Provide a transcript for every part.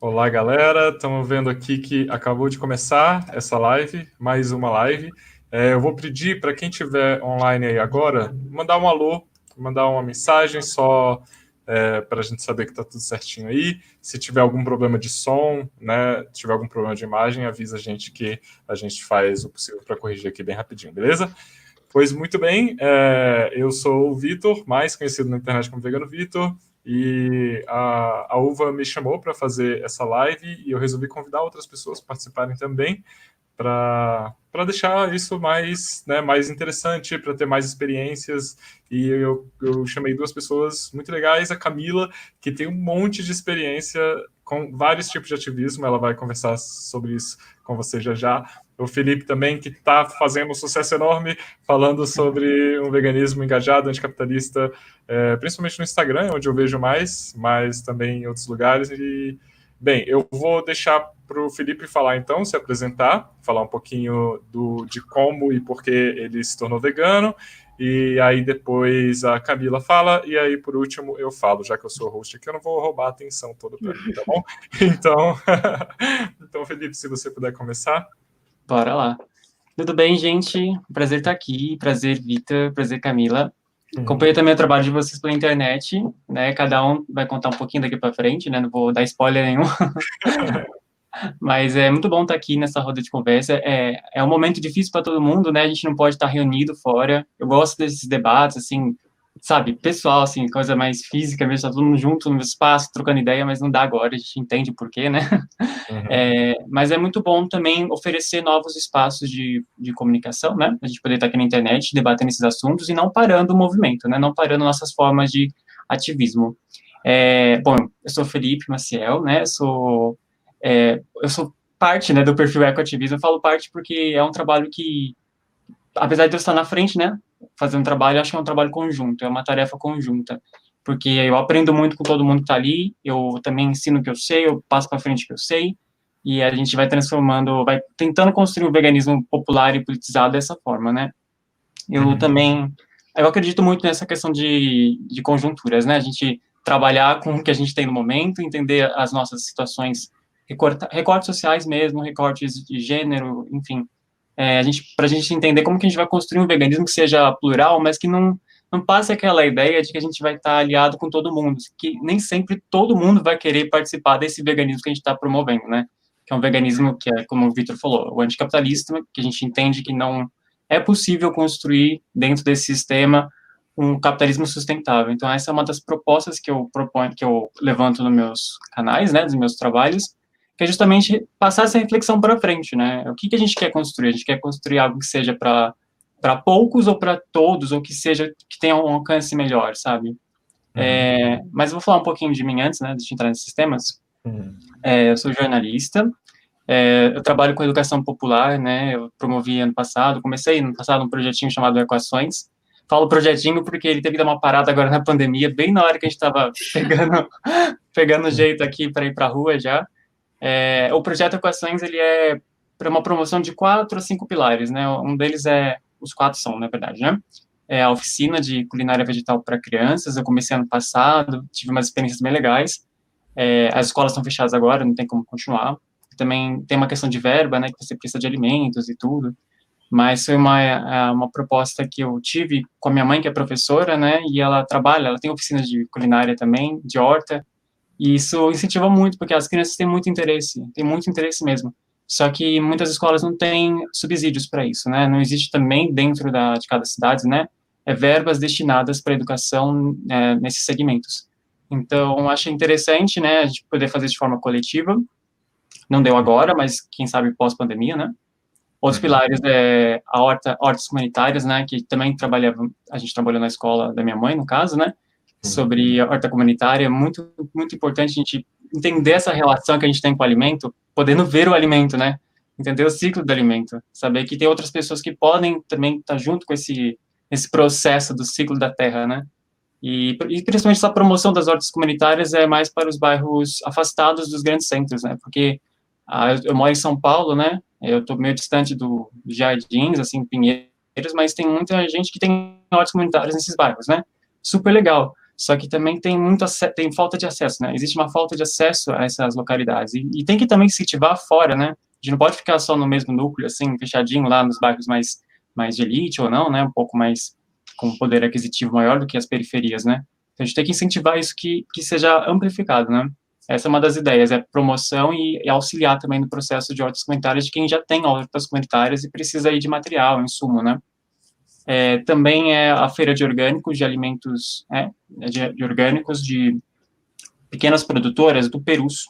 Olá, galera. Estamos vendo aqui que acabou de começar essa live, mais uma live. É, eu vou pedir para quem estiver online aí agora, mandar um alô, mandar uma mensagem só é, para a gente saber que está tudo certinho aí. Se tiver algum problema de som, né, tiver algum problema de imagem, avisa a gente que a gente faz o possível para corrigir aqui bem rapidinho, beleza? Pois muito bem, é, eu sou o Vitor, mais conhecido na internet como Vegano Vitor, e a, a Uva me chamou para fazer essa live e eu resolvi convidar outras pessoas para participarem também, para deixar isso mais, né, mais interessante, para ter mais experiências. E eu, eu chamei duas pessoas muito legais, a Camila, que tem um monte de experiência com vários tipos de ativismo, ela vai conversar sobre isso com você já já o Felipe também, que está fazendo um sucesso enorme, falando sobre um veganismo engajado, anticapitalista, é, principalmente no Instagram, onde eu vejo mais, mas também em outros lugares. E, bem, eu vou deixar para o Felipe falar então, se apresentar, falar um pouquinho do, de como e por que ele se tornou vegano, e aí depois a Camila fala, e aí por último eu falo, já que eu sou host aqui, eu não vou roubar a atenção toda para mim, tá bom? Então, então, Felipe, se você puder começar. Bora lá. Tudo bem, gente? Prazer estar aqui. Prazer, Vitor. Prazer, Camila. Uhum. Acompanhei também o trabalho de vocês pela internet, né? Cada um vai contar um pouquinho daqui para frente, né? Não vou dar spoiler nenhum. Mas é muito bom estar aqui nessa roda de conversa. É, é um momento difícil para todo mundo, né? A gente não pode estar reunido fora. Eu gosto desses debates, assim, sabe, pessoal, assim, coisa mais física mesmo, tá todo mundo junto no espaço, trocando ideia, mas não dá agora, a gente entende por quê, né? Uhum. É, mas é muito bom também oferecer novos espaços de, de comunicação, né? A gente poder estar aqui na internet debatendo esses assuntos e não parando o movimento, né? Não parando nossas formas de ativismo. É, bom, eu sou Felipe Maciel, né? Sou, é, eu sou parte, né, do perfil ecoativismo. Eu falo parte porque é um trabalho que, apesar de eu estar na frente, né, fazer um trabalho, acho que é um trabalho conjunto, é uma tarefa conjunta, porque eu aprendo muito com todo mundo que está ali, eu também ensino o que eu sei, eu passo para frente o que eu sei, e a gente vai transformando, vai tentando construir o um veganismo popular e politizado dessa forma, né? Eu uhum. também, eu acredito muito nessa questão de, de conjunturas, né? A gente trabalhar com o que a gente tem no momento, entender as nossas situações, recorta, recortes sociais mesmo, recortes de gênero, enfim, é, a gente, para a gente entender como que a gente vai construir um veganismo que seja plural, mas que não, não passe aquela ideia de que a gente vai estar aliado com todo mundo, que nem sempre todo mundo vai querer participar desse veganismo que a gente está promovendo, né? Que é um veganismo que é, como o Victor falou, o anticapitalista, que a gente entende que não é possível construir dentro desse sistema um capitalismo sustentável. Então essa é uma das propostas que eu proponho, que eu levanto nos meus canais, né, dos meus trabalhos, que é justamente passar essa reflexão para frente, né? O que, que a gente quer construir? A gente quer construir algo que seja para para poucos ou para todos, ou que seja que tenha um alcance melhor, sabe? Uhum. É, mas vou falar um pouquinho de mim antes, né, de entrar nesses temas. Uhum. É, eu sou jornalista, é, eu trabalho com educação popular, né? Eu promovi ano passado, comecei ano passado um projetinho chamado Equações. Falo projetinho porque ele teve que dar uma parada agora na pandemia, bem na hora que a gente estava pegando, pegando jeito aqui para ir para a rua já. É, o projeto Equações ele é para uma promoção de quatro a cinco pilares, né? Um deles é os quatro são, na verdade, né? É a oficina de culinária vegetal para crianças. Eu comecei ano passado, tive umas experiências bem legais. É, as escolas estão fechadas agora, não tem como continuar. Também tem uma questão de verba, né? Que você precisa de alimentos e tudo. Mas foi uma, é, uma proposta que eu tive com a minha mãe, que é professora, né? E ela trabalha, ela tem oficinas de culinária também, de horta. E isso incentiva muito, porque as crianças têm muito interesse, têm muito interesse mesmo. Só que muitas escolas não têm subsídios para isso, né? Não existe também dentro da, de cada cidade, né? É, verbas destinadas para educação é, nesses segmentos. Então, acho interessante, né, a gente poder fazer de forma coletiva. Não deu agora, mas quem sabe pós-pandemia, né? Outros uhum. pilares é a horta, hortas comunitárias, né, que também trabalhava, a gente trabalhou na escola da minha mãe, no caso, né? Sobre a horta comunitária, é muito, muito importante a gente entender essa relação que a gente tem com o alimento, podendo ver o alimento, né? Entender o ciclo do alimento, saber que tem outras pessoas que podem também estar junto com esse, esse processo do ciclo da terra, né? E, e principalmente essa promoção das hortas comunitárias é mais para os bairros afastados dos grandes centros, né? Porque ah, eu, eu moro em São Paulo, né? Eu estou meio distante do Jardins, assim, Pinheiros, mas tem muita gente que tem hortas comunitárias nesses bairros, né? Super legal. Só que também tem muito tem falta de acesso, né? Existe uma falta de acesso a essas localidades e, e, tem que também incentivar fora, né? A gente não pode ficar só no mesmo núcleo, assim, fechadinho lá nos bairros mais mais de elite ou não, né? Um pouco mais com poder aquisitivo maior do que as periferias, né? Então a gente tem que incentivar isso que que seja amplificado, né? Essa é uma das ideias, é promoção e, e auxiliar também no processo de hortas comunitárias de quem já tem hortas comunitárias e precisa aí de material, insumo, né? É, também é a feira de orgânicos, de alimentos é, de, de, orgânicos de pequenas produtoras do Perus,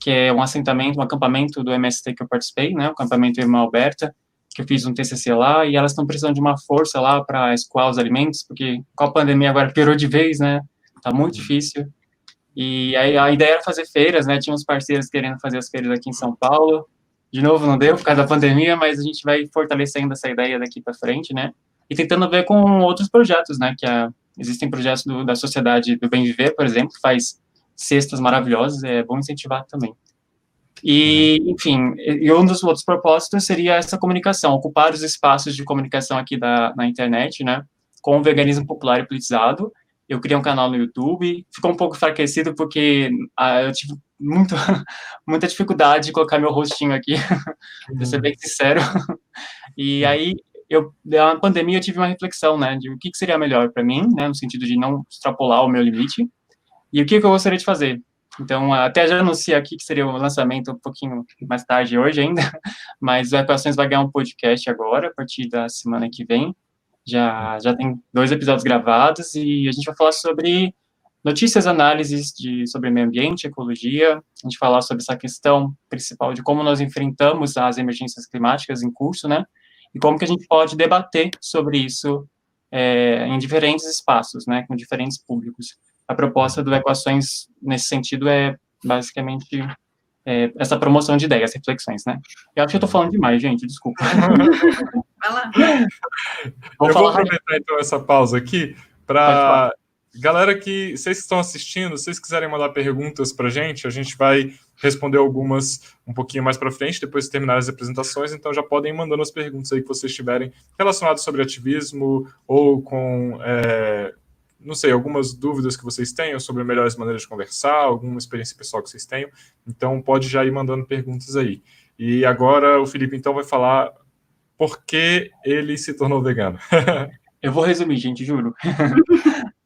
que é um assentamento, um acampamento do MST que eu participei, né, o acampamento Irmã Alberta, que eu fiz um TCC lá, e elas estão precisando de uma força lá para escoar os alimentos, porque com a pandemia agora piorou de vez, né, tá muito uhum. difícil, e aí a ideia era fazer feiras, né, tinha uns parceiros querendo fazer as feiras aqui em São Paulo, de novo não deu por causa da pandemia, mas a gente vai fortalecendo essa ideia daqui para frente, né, e tentando ver com outros projetos, né, que a, existem projetos do, da Sociedade do Bem Viver, por exemplo, que faz cestas maravilhosas, é bom incentivar também. E, enfim, e um dos outros propósitos seria essa comunicação, ocupar os espaços de comunicação aqui da, na internet, né, com o veganismo popular e politizado. Eu criei um canal no YouTube, ficou um pouco enfraquecido porque ah, eu tive muito, muita dificuldade de colocar meu rostinho aqui, pra ser bem sincero. E aí eu, na pandemia, eu tive uma reflexão, né, de o que, que seria melhor para mim, né, no sentido de não extrapolar o meu limite, e o que, que eu gostaria de fazer. Então, até já anunciei aqui que seria o lançamento um pouquinho mais tarde hoje ainda, mas o Equações vai ganhar um podcast agora, a partir da semana que vem. Já, já tem dois episódios gravados e a gente vai falar sobre notícias, análises de, sobre meio ambiente, ecologia, a gente falar sobre essa questão principal de como nós enfrentamos as emergências climáticas em curso, né, e como que a gente pode debater sobre isso é, em diferentes espaços, né, com diferentes públicos. A proposta do Equações, nesse sentido, é basicamente é, essa promoção de ideias, reflexões, né. Eu acho que eu estou falando demais, gente, desculpa. Vai lá. Vou eu vou aproveitar, então, essa pausa aqui para Galera que vocês estão assistindo, se vocês quiserem mandar perguntas para a gente, a gente vai responder algumas um pouquinho mais para frente, depois de terminar as apresentações, então já podem ir mandando as perguntas aí que vocês tiverem relacionadas sobre ativismo ou com, é, não sei, algumas dúvidas que vocês tenham sobre melhores maneiras de conversar, alguma experiência pessoal que vocês tenham, então pode já ir mandando perguntas aí. E agora o Felipe então vai falar por que ele se tornou vegano. Eu vou resumir, gente, juro.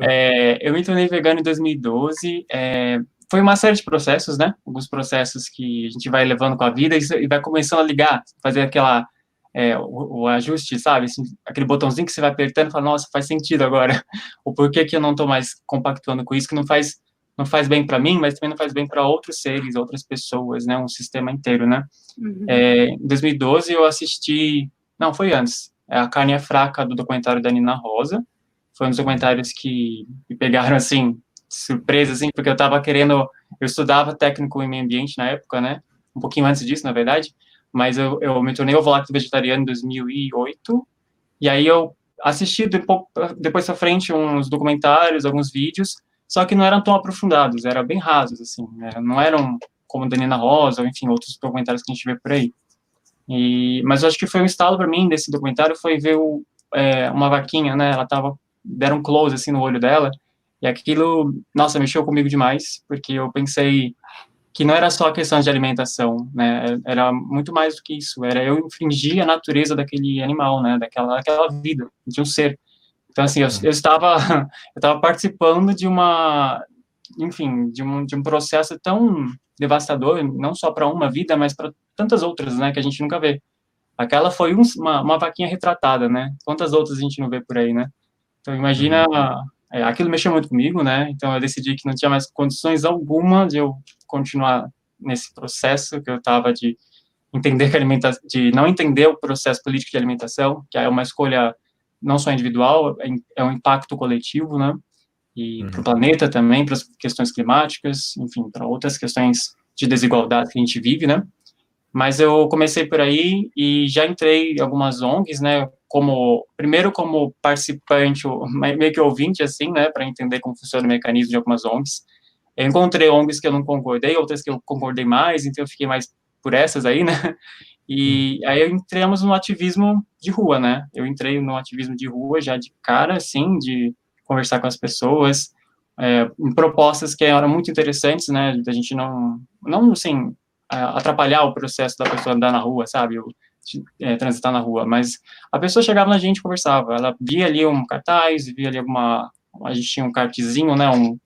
É, eu me tornei vegano em 2012. É, foi uma série de processos, né? Alguns processos que a gente vai levando com a vida e vai começando a ligar, fazer aquela é, o, o, ajuste, sabe? Assim, aquele botãozinho que você vai apertando e fala, nossa, faz sentido agora. O porquê que eu não estou mais compactuando com isso, que não faz não faz bem para mim, mas também não faz bem para outros seres, outras pessoas, né? Um sistema inteiro, né? Uhum. É, em 2012 eu assisti, não, foi antes, é A Carne é Fraca, do documentário da Nina Rosa, foi um dos documentários que me pegaram, assim, surpresa, assim, porque eu estava querendo, eu estudava técnico em meio ambiente na época, né, um pouquinho antes disso, na verdade, mas eu, eu me tornei ovo-lacto vegetariano em 2008, e aí eu assisti depois para frente uns documentários, alguns vídeos, só que não eram tão aprofundados, eram bem rasos, assim, né, não eram como Danina Rosa, ou enfim, outros documentários que a gente vê por aí. E, mas eu acho que foi um estalo para mim desse documentário, foi ver o, é, uma vaquinha, né, ela estava deram close assim no olho dela, e aquilo, nossa, mexeu comigo demais, porque eu pensei que não era só questão de alimentação, né, era muito mais do que isso, era eu infringir a natureza daquele animal, né, daquela, daquela vida, de um ser. Então, assim, eu, eu estava, eu estava participando de uma, enfim, de um, de um processo tão devastador, não só para uma vida, mas para tantas outras, né, que a gente nunca vê. Aquela foi um, uma, uma vaquinha retratada, né? Quantas outras a gente não vê por aí, né? Então, imagina, é, aquilo mexeu muito comigo, né? Então, eu decidi que não tinha mais condições alguma de eu continuar nesse processo que eu estava de entender que alimentação, de não entender o processo político de alimentação, que é uma escolha não só individual, é, é um impacto coletivo, né? E uhum. para o planeta também, para as questões climáticas, enfim, para outras questões de desigualdade que a gente vive, né? Mas eu comecei por aí e já entrei em algumas ONGs, né? Como primeiro como participante, meio que ouvinte assim, né, para entender como funciona o mecanismo de algumas ONGs. Eu encontrei ONGs que eu não concordei, outras que eu concordei mais, então eu fiquei mais por essas aí, né? E aí entramos no ativismo de rua, né? Eu entrei no ativismo de rua já de cara, assim, de conversar com as pessoas, é, em propostas que eram muito interessantes, né, da gente não, não, assim, atrapalhar o processo da pessoa andar na rua, sabe, o, é, transitar na rua, mas a pessoa chegava na gente conversava, ela via ali um cartaz, via ali alguma, a gente tinha um cartezinho, né, um,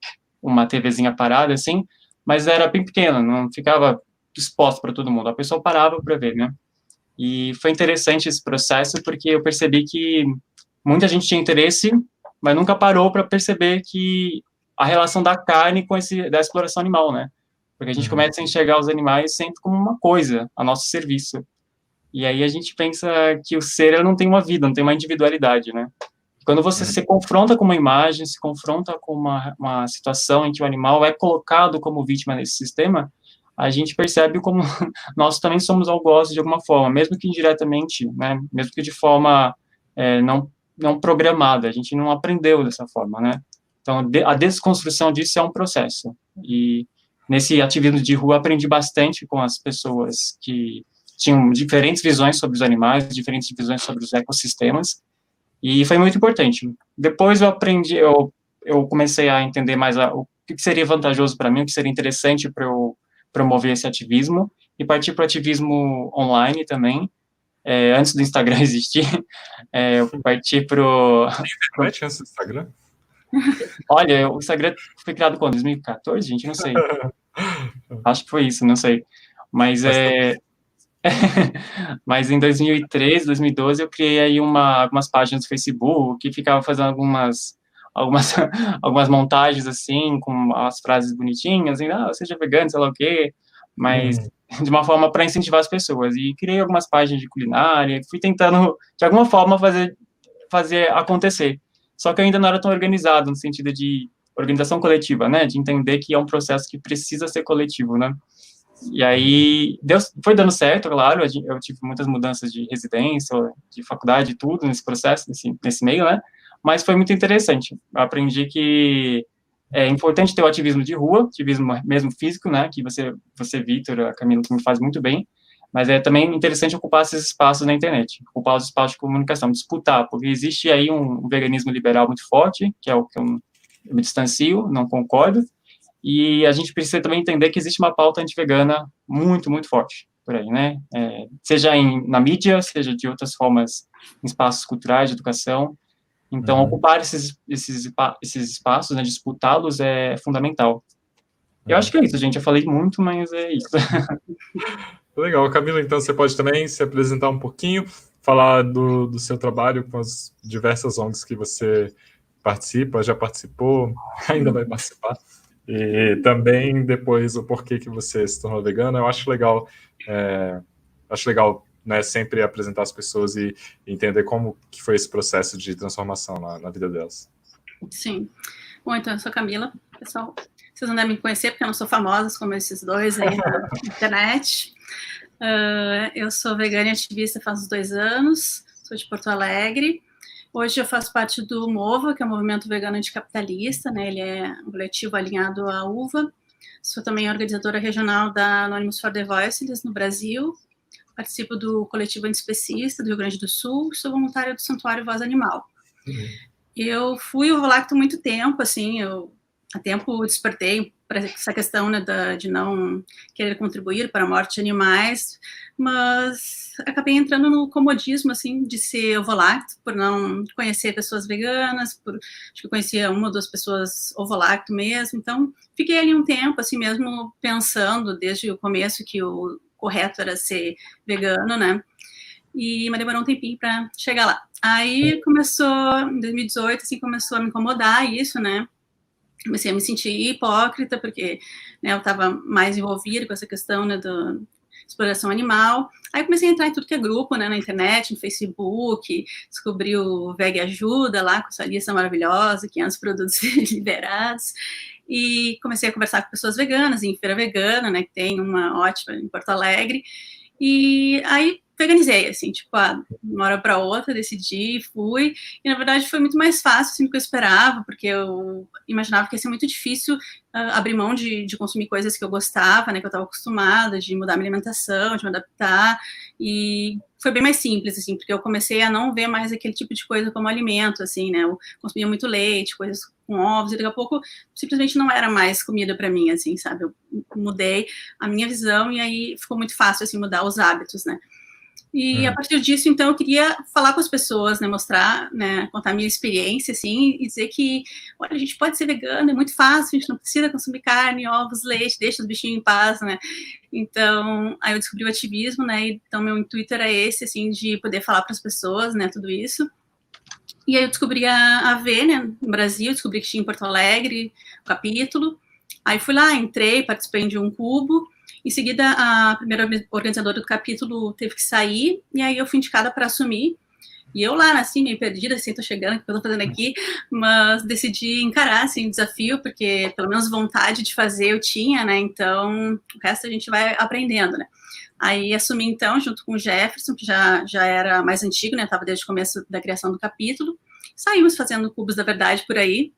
uma TVzinha parada, assim, mas era bem pequena, não ficava exposto para todo mundo, a pessoa parava para ver, né, e foi interessante esse processo, porque eu percebi que muita gente tinha interesse, mas nunca parou para perceber que a relação da carne com esse da exploração animal, né? Porque a gente uhum. começa a enxergar os animais sempre como uma coisa, a nosso serviço. E aí a gente pensa que o ser não tem uma vida, não tem uma individualidade, né? Quando você uhum. se confronta com uma imagem, se confronta com uma, uma situação em que o animal é colocado como vítima nesse sistema, a gente percebe como nós também somos algozes de alguma forma, mesmo que indiretamente, né? Mesmo que de forma é, não não programada, a gente não aprendeu dessa forma, né? Então, a desconstrução disso é um processo. E nesse ativismo de rua, aprendi bastante com as pessoas que tinham diferentes visões sobre os animais, diferentes visões sobre os ecossistemas, e foi muito importante. Depois eu aprendi, eu, eu comecei a entender mais a, o que seria vantajoso para mim, o que seria interessante para eu promover esse ativismo, e partir para o ativismo online também, é, antes do Instagram existir, é, eu parti para o... Internet antes do Instagram? Olha, o Instagram foi criado quando? 2014, gente? Não sei. Acho que foi isso, não sei. Mas é. Mas em 2013, 2012, eu criei aí uma, algumas páginas do Facebook que ficava fazendo algumas algumas, algumas montagens assim, com as frases bonitinhas, assim, ah, seja vegano, sei lá o quê, mas hum. de uma forma para incentivar as pessoas. E criei algumas páginas de culinária, fui tentando, de alguma forma, fazer, fazer acontecer. Só que eu ainda não era tão organizado, no sentido de organização coletiva, né? De entender que é um processo que precisa ser coletivo, né? E aí, deu, foi dando certo, claro, eu tive muitas mudanças de residência, de faculdade, tudo nesse processo, nesse, nesse meio, né? Mas foi muito interessante. Eu aprendi que é importante ter o ativismo de rua, ativismo mesmo físico, né? Que você, você Vitor, a Camila, me faz muito bem, mas é também interessante ocupar esses espaços na internet, ocupar os espaços de comunicação, disputar, porque existe aí um, veganismo liberal muito forte, que é o que eu, eu me distancio, não concordo, e a gente precisa também entender que existe uma pauta anti-vegana muito, muito forte por aí, né? É, seja em, na mídia, seja de outras formas, em espaços culturais, de educação. Então, uhum. ocupar esses, esses, esses espaços, né, disputá-los é fundamental. Eu acho que é isso, gente. Eu falei muito, mas é isso. Legal, Camila, então você pode também se apresentar um pouquinho, falar do, do seu trabalho com as diversas ONGs que você participa, já participou, ainda vai participar, e também depois o porquê que você se tornou vegana. Eu acho legal, é, acho legal né, sempre apresentar as pessoas e entender como que foi esse processo de transformação na, na vida delas. Sim. Bom, então eu sou Camila, pessoal. Vocês não devem me conhecer porque eu não sou famosa como esses dois aí na internet. Uh, eu sou vegana e ativista faz dois anos, sou de Porto Alegre. Hoje eu faço parte do MOVA, que é o Movimento Vegano Anticapitalista, né? Ele é um coletivo alinhado à UVA. Sou também organizadora regional da Anonymous for the Voiceless no Brasil. Participo do coletivo antiespecista do Rio Grande do Sul. Sou voluntária do Santuário Voz Animal. Uhum. Eu fui ovo lacto muito tempo, assim, eu há tempo despertei para essa questão né, da, de não querer contribuir para a morte de animais, mas acabei entrando no comodismo, assim, de ser ovolacto, por não conhecer pessoas veganas, por, acho que conhecia uma ou duas pessoas ovolacto mesmo, então fiquei ali um tempo, assim mesmo, pensando desde o começo que o correto era ser vegano, né, e mas demorou um tempinho para chegar lá. Aí começou, em 2018, assim, começou a me incomodar isso, né, comecei a me sentir hipócrita, porque né, eu estava mais envolvida com essa questão né, da exploração animal. Aí comecei a entrar em tudo que é grupo, né, na internet, no Facebook, descobri o Veg Ajuda lá, com essa lista maravilhosa, 500 produtos liberados, e comecei a conversar com pessoas veganas, em Feira Vegana, né, que tem uma ótima em Porto Alegre, e aí veganizei, assim, tipo, ah, uma hora para outra, decidi, fui, e na verdade foi muito mais fácil, assim, do que eu esperava, porque eu imaginava que ia ser muito difícil uh, abrir mão de, de, consumir coisas que eu gostava, né, que eu estava acostumada, de mudar minha alimentação, de me adaptar, e foi bem mais simples, assim, porque eu comecei a não ver mais aquele tipo de coisa como alimento, assim, né, eu consumia muito leite, coisas com ovos, e daqui a pouco simplesmente não era mais comida para mim, assim, sabe, eu mudei a minha visão, e aí ficou muito fácil, assim, mudar os hábitos, né, e a partir disso, então, eu queria falar com as pessoas, né, mostrar, né, contar a minha experiência, assim, e dizer que, olha, a gente pode ser vegano, é muito fácil, a gente não precisa consumir carne, ovos, leite, deixa os bichinhos em paz, né. Então, aí eu descobri o ativismo, né, então meu intuito era esse, assim, de poder falar para as pessoas, né, tudo isso. E aí eu descobri a, a V, né, no Brasil, descobri que tinha em Porto Alegre o capítulo. Aí fui lá, entrei, participei de um cubo, em seguida, a primeira organizadora do capítulo teve que sair, e aí eu fui indicada para assumir. E eu lá, assim, meio perdida, assim, tô chegando, o que eu tô fazendo aqui, mas decidi encarar, assim, o desafio, porque pelo menos vontade de fazer eu tinha, né, então o resto a gente vai aprendendo, né. Aí assumi, então, junto com o Jefferson, que já, já era mais antigo, né, tava desde o começo da criação do capítulo, saímos fazendo cubos da verdade por aí,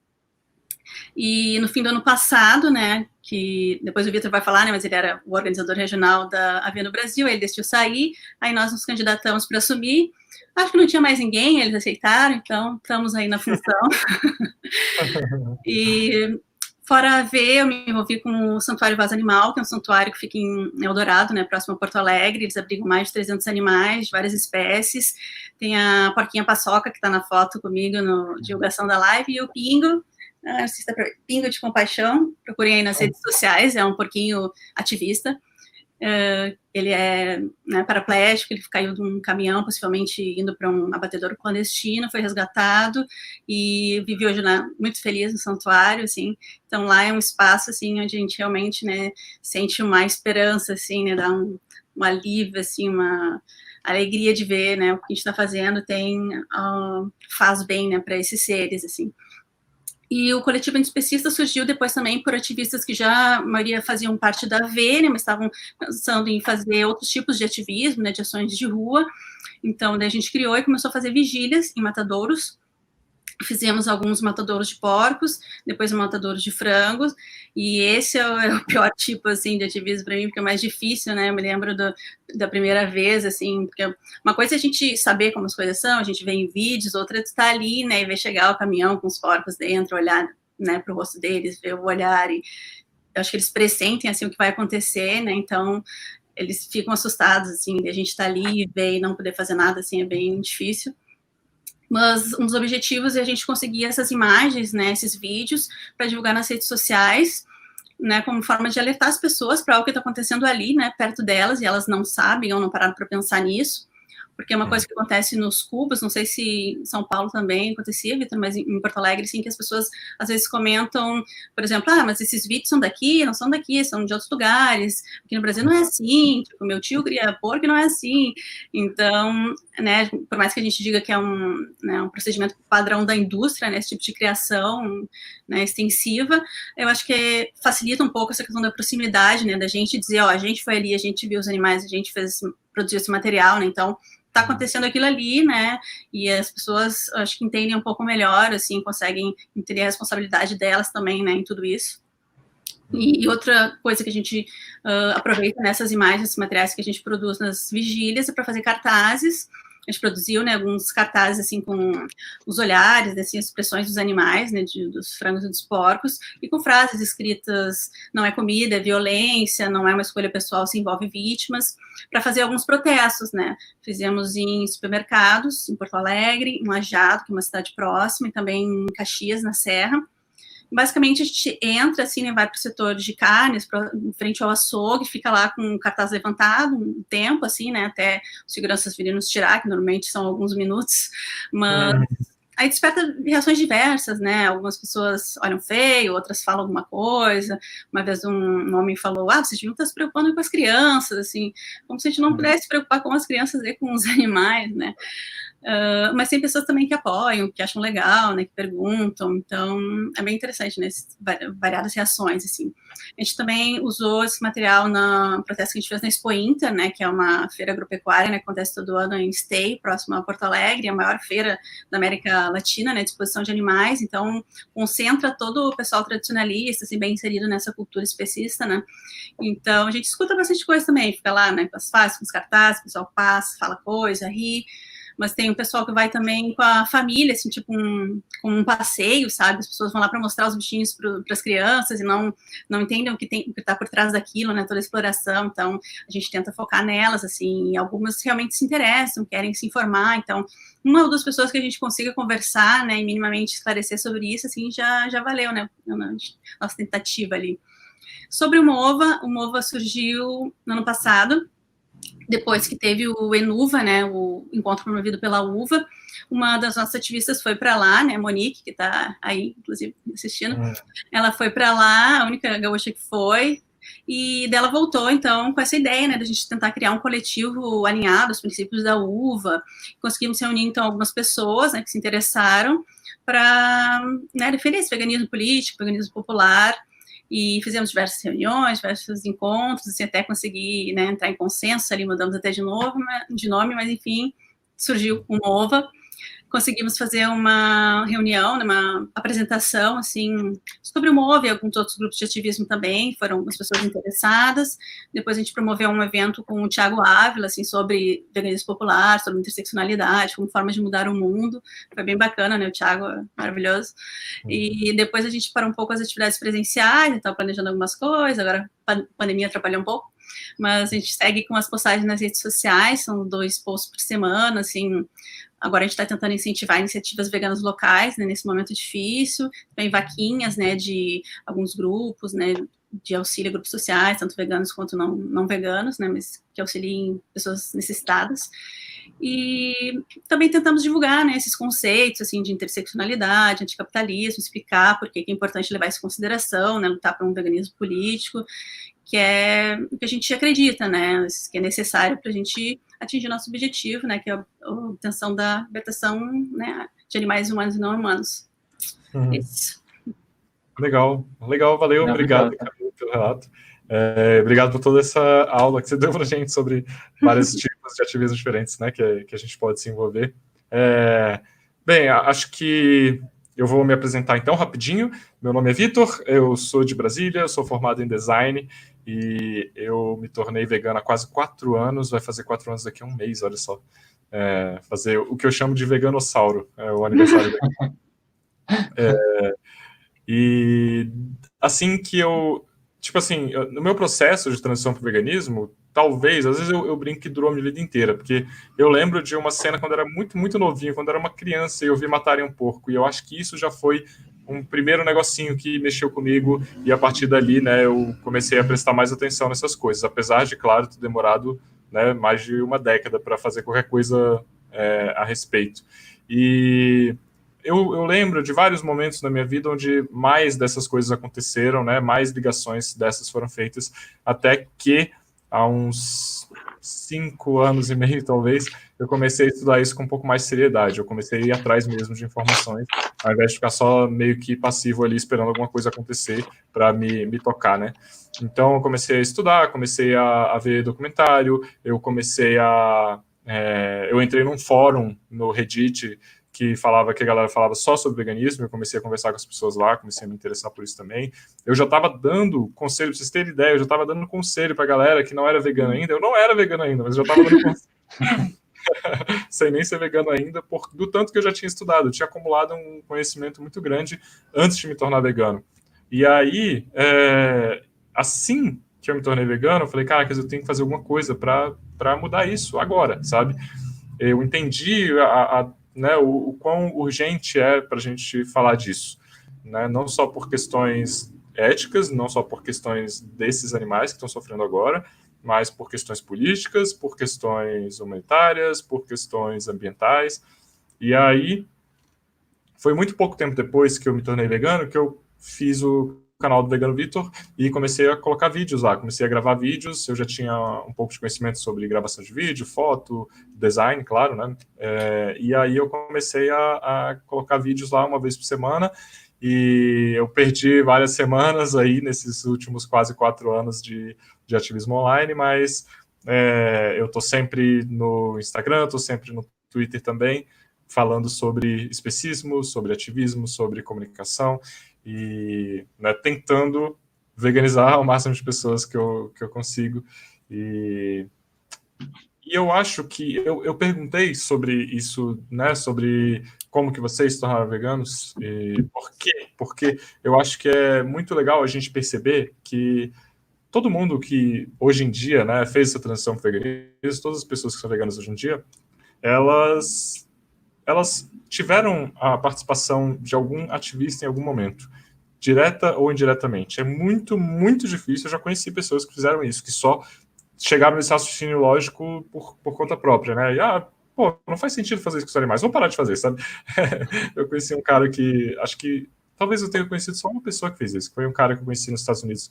e no fim do ano passado, né, que depois o Vitor vai falar, né, mas ele era o organizador regional da Avia no Brasil, ele decidiu sair, aí nós nos candidatamos para assumir. Acho que não tinha mais ninguém, eles aceitaram, então estamos aí na função. e fora a ver, eu me envolvi com o Santuário Voz Animal, que é um santuário que fica em Eldorado, né, próximo a Porto Alegre. Eles abrigam mais de 300 animais, de várias espécies. Tem a porquinha paçoca, que está na foto comigo no divulgação da live, e o Pingo, artista Pingo de Compaixão, procurem aí nas redes sociais, é um porquinho ativista. Uh, ele é né, paraplégico, ele caiu de um caminhão, possivelmente indo para um abatedor clandestino, foi resgatado e vive hoje muito feliz no santuário, assim. Então lá é um espaço assim onde a gente realmente né, sente uma esperança, assim, né, dá um, um alívio, assim, uma alegria de ver, né, o que a gente está fazendo tem uh, faz bem, né, para esses seres, assim. E o coletivo antiespecista surgiu depois também por ativistas que já, a maioria faziam parte da VENE, mas estavam pensando em fazer outros tipos de ativismo, né, de ações de rua. Então, daí a gente criou e começou a fazer vigílias em matadouros, fizemos alguns matadouros de porcos, depois matadouros de frangos, e esse é o, é pior tipo, assim, de ativismo para mim, porque é mais difícil, né, eu me lembro do, da primeira vez, assim, porque uma coisa é a gente saber como as coisas são, a gente vê em vídeos, outra é estar ali, né, e ver chegar o caminhão com os porcos dentro, olhar, né, para o rosto deles, ver o olhar, e acho que eles pressentem, assim, o que vai acontecer, né, então eles ficam assustados, assim, de a gente estar tá ali e ver e não poder fazer nada, assim, é bem difícil mas um dos objetivos é a gente conseguir essas imagens, né, esses vídeos, para divulgar nas redes sociais, né, como forma de alertar as pessoas para o que está acontecendo ali, né, perto delas, e elas não sabem ou não pararam para pensar nisso porque é uma coisa que acontece nos cubos, não sei se em São Paulo também acontecia, Vitor, mas em Porto Alegre, sim, que as pessoas às vezes comentam, por exemplo, ah, mas esses vídeos são daqui, não são daqui, são de outros lugares, aqui no Brasil não é assim, tipo, meu tio cria porco não é assim, então, né, por mais que a gente diga que é um, né, um procedimento padrão da indústria, né, esse tipo de criação, né, extensiva, eu acho que facilita um pouco essa questão da proximidade, né, da gente dizer, ó, a gente foi ali, a gente viu os animais, a gente fez, produziu esse material, né, então está acontecendo aquilo ali, né? E as pessoas acho que entendem um pouco melhor, assim, conseguem entender a responsabilidade delas também, né, em tudo isso. E, e outra coisa que a gente uh, aproveita nessas imagens, esses materiais que a gente produz nas vigílias é para fazer cartazes a gente produziu, né, alguns cartazes, assim, com os olhares, assim, as expressões dos animais, né, de, dos frangos e dos porcos, e com frases escritas, não é comida, é violência, não é uma escolha pessoal, se envolve vítimas, para fazer alguns protestos, né, fizemos em supermercados, em Porto Alegre, em Lajado, que é uma cidade próxima, e também em Caxias, na Serra, basicamente a gente entra assim, né, vai para o setor de carnes, pra, frente ao açougue, fica lá com o cartaz levantado um tempo, assim, né, até os seguranças virem nos tirar, que normalmente são alguns minutos, mas é. aí desperta reações diversas, né, algumas pessoas olham feio, outras falam alguma coisa, uma vez um, um homem falou, ah, vocês deviam estar se preocupando com as crianças, assim, como se a gente não uhum. pudesse se preocupar com as crianças e com os animais, né, Uh, mas tem pessoas também que apoiam, que acham legal, né, que perguntam, então é bem interessante, né, variadas reações, assim. A gente também usou esse material na protesto que a gente fez na Expo Inter, né, que é uma feira agropecuária, né, que acontece todo ano em Stay, próximo a Porto Alegre, a maior feira da América Latina, né, de exposição de animais, então concentra todo o pessoal tradicionalista, assim, bem inserido nessa cultura especista, né, então a gente escuta bastante coisa também, fica lá, né, com as faces, com os cartazes, o pessoal passa, fala coisa, ri, mas tem o pessoal que vai também com a família, assim, tipo um, um passeio, sabe? As pessoas vão lá para mostrar os bichinhos para as crianças e não, não entendem o que tem o que está por trás daquilo, né? Toda a exploração. Então, a gente tenta focar nelas, assim, algumas realmente se interessam, querem se informar. Então, uma ou duas pessoas que a gente consiga conversar, né, e minimamente esclarecer sobre isso, assim, já, já valeu, né? Nossa tentativa ali. Sobre o MOVA, o MOVA surgiu no ano passado, depois que teve o Enuva, né, o encontro promovido pela UVA, uma das nossas ativistas foi para lá, né, Monique, que está aí, inclusive, assistindo, é. ela foi para lá, a única gaúcha que foi, e dela voltou, então, com essa ideia, né, da gente tentar criar um coletivo alinhado aos princípios da UVA, conseguimos reunir, então, algumas pessoas, né, que se interessaram para, né, defender esse veganismo político, veganismo popular, e fizemos diversas reuniões, diversos encontros, assim, até conseguir né, entrar em consenso ali, mudamos até de novo, de nome, mas enfim, surgiu o MOVA, conseguimos fazer uma reunião, né, uma apresentação, assim, sobre o MOVE e alguns outros grupos de ativismo também, foram as pessoas interessadas. Depois a gente promoveu um evento com o Tiago Ávila, assim, sobre veganismo popular, sobre interseccionalidade, como forma de mudar o mundo. Foi bem bacana, né, o Tiago é maravilhoso. E uhum. depois a gente parou um pouco as atividades presenciais, estava planejando algumas coisas, agora a pandemia atrapalhou um pouco mas a gente segue com as postagens nas redes sociais, são dois posts por semana, assim, Agora a gente está tentando incentivar iniciativas veganas locais, né, nesse momento difícil, tem vaquinhas, né, de alguns grupos, né, de auxílio a grupos sociais, tanto veganos quanto não, não veganos, né, mas que auxiliem pessoas necessitadas. E também tentamos divulgar né, esses conceitos assim, de interseccionalidade, anticapitalismo, explicar por que é importante levar isso em consideração, né, lutar por um veganismo político, que é o que a gente acredita, né, que é necessário para a gente atingir nosso objetivo, né, que é a obtenção da libertação né, de animais humanos e não humanos. Uhum. Isso. Legal, legal, valeu, não, obrigado, obrigado pelo relato. É, obrigado por toda essa aula que você deu para a gente sobre vários tipos de ativismo diferentes, né, que, que a gente pode se envolver. É, bem, acho que eu vou me apresentar então rapidinho. Meu nome é Vitor, eu sou de Brasília, sou formado em design e eu me tornei vegano há quase quatro anos, vai fazer quatro anos daqui a um mês, olha só. É, fazer o que eu chamo de veganossauro, é o aniversário é, E assim que eu. Tipo assim, no meu processo de transição para o veganismo, talvez, às vezes eu, eu brinco que durou a minha vida inteira, porque eu lembro de uma cena quando era muito, muito novinho, quando era uma criança e eu vi matarem um porco, e eu acho que isso já foi um primeiro negocinho que mexeu comigo e a partir dali, né, eu comecei a prestar mais atenção nessas coisas, apesar de, claro, ter demorado né, mais de uma década para fazer qualquer coisa é, a respeito. E eu, eu, lembro de vários momentos na minha vida onde mais dessas coisas aconteceram, né, mais ligações dessas foram feitas, até que há uns cinco anos e meio, talvez, eu comecei a estudar isso com um pouco mais de seriedade. Eu comecei a ir atrás mesmo de informações, ao invés de ficar só meio que passivo ali, esperando alguma coisa acontecer para me, me tocar, né? Então, eu comecei a estudar, comecei a, a ver documentário, eu comecei a... É, eu entrei num fórum no Reddit que falava que a galera falava só sobre veganismo, eu comecei a conversar com as pessoas lá, comecei a me interessar por isso também. Eu já estava dando conselho, para vocês terem ideia, eu já estava dando conselho para a galera que não era vegana ainda. Eu não era vegano ainda, mas eu já estava dando conselho. sem nem ser vegano ainda, por, do tanto que eu já tinha estudado. Eu tinha acumulado um conhecimento muito grande antes de me tornar vegano. E aí, é, assim que eu me tornei vegano, eu falei, cara, eu tenho que fazer alguma coisa para mudar isso agora, sabe? Eu entendi a, a né, o, o quão urgente é para a gente falar disso. Né? Não só por questões éticas, não só por questões desses animais que estão sofrendo agora, mas por questões políticas, por questões humanitárias, por questões ambientais. E aí, foi muito pouco tempo depois que eu me tornei vegano que eu fiz o canal do Vegano Vitor e comecei a colocar vídeos lá. Comecei a gravar vídeos, eu já tinha um pouco de conhecimento sobre gravação de vídeo, foto, design, claro, né? É, e aí eu comecei a, a, colocar vídeos lá uma vez por semana e eu perdi várias semanas aí nesses últimos quase quatro anos de, de ativismo online, mas é, eu estou sempre no Instagram, estou sempre no Twitter também, falando sobre especismo, sobre ativismo, sobre comunicação e né, tentando veganizar o máximo de pessoas que eu, que eu consigo. E, e eu acho que eu, eu perguntei sobre isso, né, sobre como que vocês se tornaram veganos e por quê? Porque eu acho que é muito legal a gente perceber que todo mundo que hoje em dia né, fez essa transição para veganismo, todas as pessoas que são veganas hoje em dia, elas elas tiveram a participação de algum ativista em algum momento, direta ou indiretamente. É muito, muito difícil. Eu já conheci pessoas que fizeram isso, que só chegaram nesse raciocínio lógico por, por conta própria, né? E, ah, pô, não faz sentido fazer isso com os animais, vou parar de fazer, sabe? eu conheci um cara que, acho que, talvez eu tenha conhecido só uma pessoa que fez isso, que foi um cara que eu conheci nos Estados Unidos,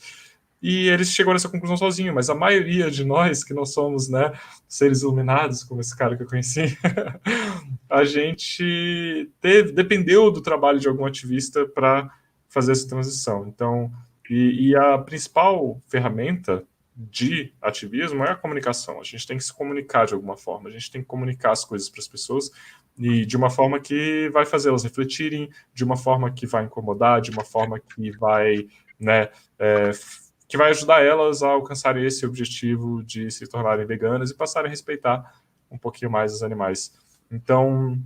e eles chegou nessa conclusão sozinho, mas a maioria de nós que não somos, né, seres iluminados, como esse cara que eu conheci, a gente teve, dependeu do trabalho de algum ativista para fazer essa transição. Então, e, e, a principal ferramenta de ativismo é a comunicação. A gente tem que se comunicar de alguma forma, a gente tem que comunicar as coisas para as pessoas e de uma forma que vai fazê-las refletirem, de uma forma que vai incomodar, de uma forma que vai, né, é, que vai ajudar elas a alcançarem esse objetivo de se tornarem veganas e passarem a respeitar um pouquinho mais os animais. Então,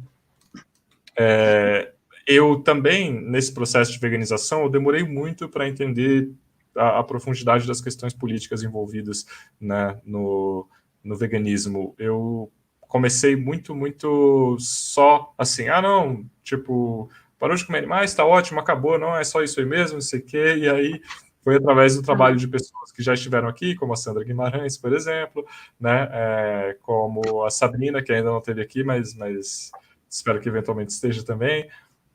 é, eu também, nesse processo de veganização, eu demorei muito para entender a, a, profundidade das questões políticas envolvidas né, no, no veganismo. Eu comecei muito, muito só assim, ah, não, tipo, parou de comer animais, está ótimo, acabou, não é só isso aí mesmo, não sei o quê, e aí foi através do trabalho de pessoas que já estiveram aqui, como a Sandra Guimarães, por exemplo, né, é, como a Sabrina, que ainda não esteve aqui, mas, mas espero que eventualmente esteja também,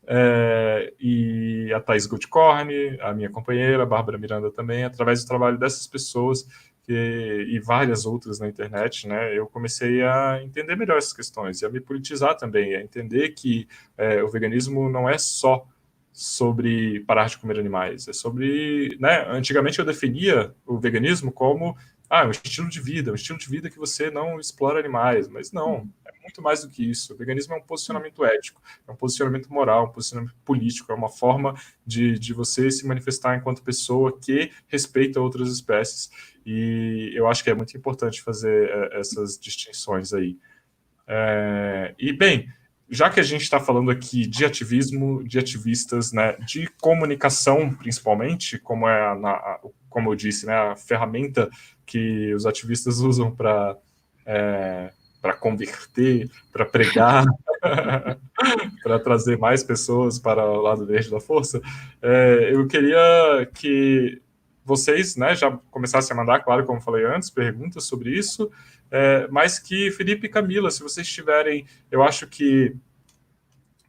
é, e a Thais Gutkorn, a minha companheira, a Bárbara Miranda também, através do trabalho dessas pessoas que, e várias outras na internet, né, eu comecei a entender melhor essas questões e a me politizar também, a entender que é, o veganismo não é só sobre parar de comer animais. É sobre, né, antigamente eu definia o veganismo como ah, um estilo de vida, um estilo de vida que você não explora animais, mas não, é muito mais do que isso. O veganismo é um posicionamento ético, é um posicionamento moral, um posicionamento político, é uma forma de, de você se manifestar enquanto pessoa que respeita outras espécies. E eu acho que é muito importante fazer é, essas distinções aí. É, e, bem, já que a gente está falando aqui de ativismo, de ativistas, né, de comunicação principalmente, como é a, a, como eu disse, né, a ferramenta que os ativistas usam para é, para converter, para pregar, para trazer mais pessoas para o lado verde da força, é, eu queria que vocês, né, já começassem a mandar, claro, como falei antes, perguntas sobre isso, é, mas que Felipe e Camila, se vocês tiverem, eu acho que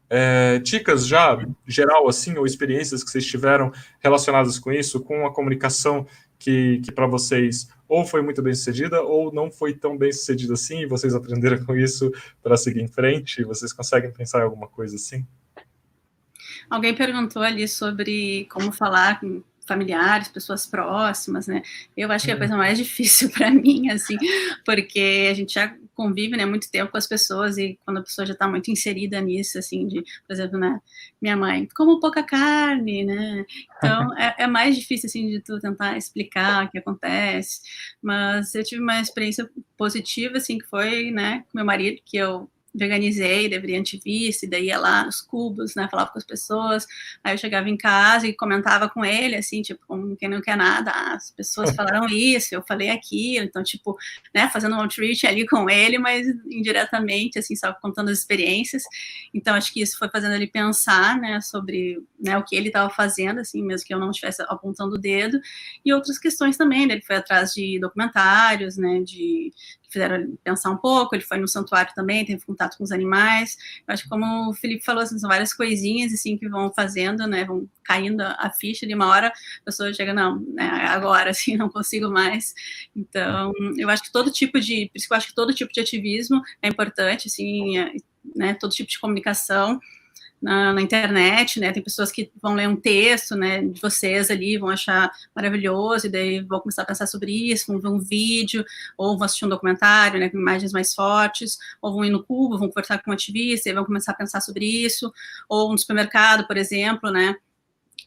é, dicas já geral assim ou experiências que vocês tiveram relacionadas com isso, com a comunicação que, que para vocês ou foi muito bem sucedida ou não foi tão bem sucedida assim, e vocês aprenderam com isso para seguir em frente. Vocês conseguem pensar em alguma coisa assim? Alguém perguntou ali sobre como falar familiares, pessoas próximas, né? Eu acho que é a uhum. coisa mais difícil para mim, assim, porque a gente já convive, né, muito tempo com as pessoas e quando a pessoa já está muito inserida nisso, assim, de, por exemplo, né, minha mãe, como pouca carne, né? Então é, é mais difícil, assim, de tu tentar explicar o que acontece. Mas eu tive uma experiência positiva, assim, que foi, né, com meu marido, que eu veganizei, deveria antivista, e daí ia lá nos cubos, né, falava com as pessoas, aí eu chegava em casa e comentava com ele, assim, tipo, como quem não quer nada, ah, as pessoas falaram isso, eu falei aquilo, então, tipo, né, fazendo um outreach ali com ele, mas indiretamente, assim, só contando as experiências, então acho que isso foi fazendo ele pensar, né, sobre, né, o que ele estava fazendo, assim, mesmo que eu não estivesse apontando o dedo, e outras questões também, né, ele foi atrás de documentários, né, de fizeram pensar um pouco, ele foi no santuário também, teve contato com os animais. Eu acho que como o Felipe falou, assim, são várias coisinhas assim que vão fazendo, né, vão caindo a ficha de uma hora, a pessoa chega, não, né, agora assim, não consigo mais. Então, eu acho que todo tipo de, por isso que eu acho que todo tipo de ativismo é importante, assim, é, né, todo tipo de comunicação, na, na, internet, né? Tem pessoas que vão ler um texto, né, de vocês ali, vão achar maravilhoso, e daí vão começar a pensar sobre isso, vão ver um vídeo, ou vão assistir um documentário, né, com imagens mais fortes, ou vão ir no Cuba, vão conversar com um ativista e vão começar a pensar sobre isso, ou no supermercado, por exemplo, né?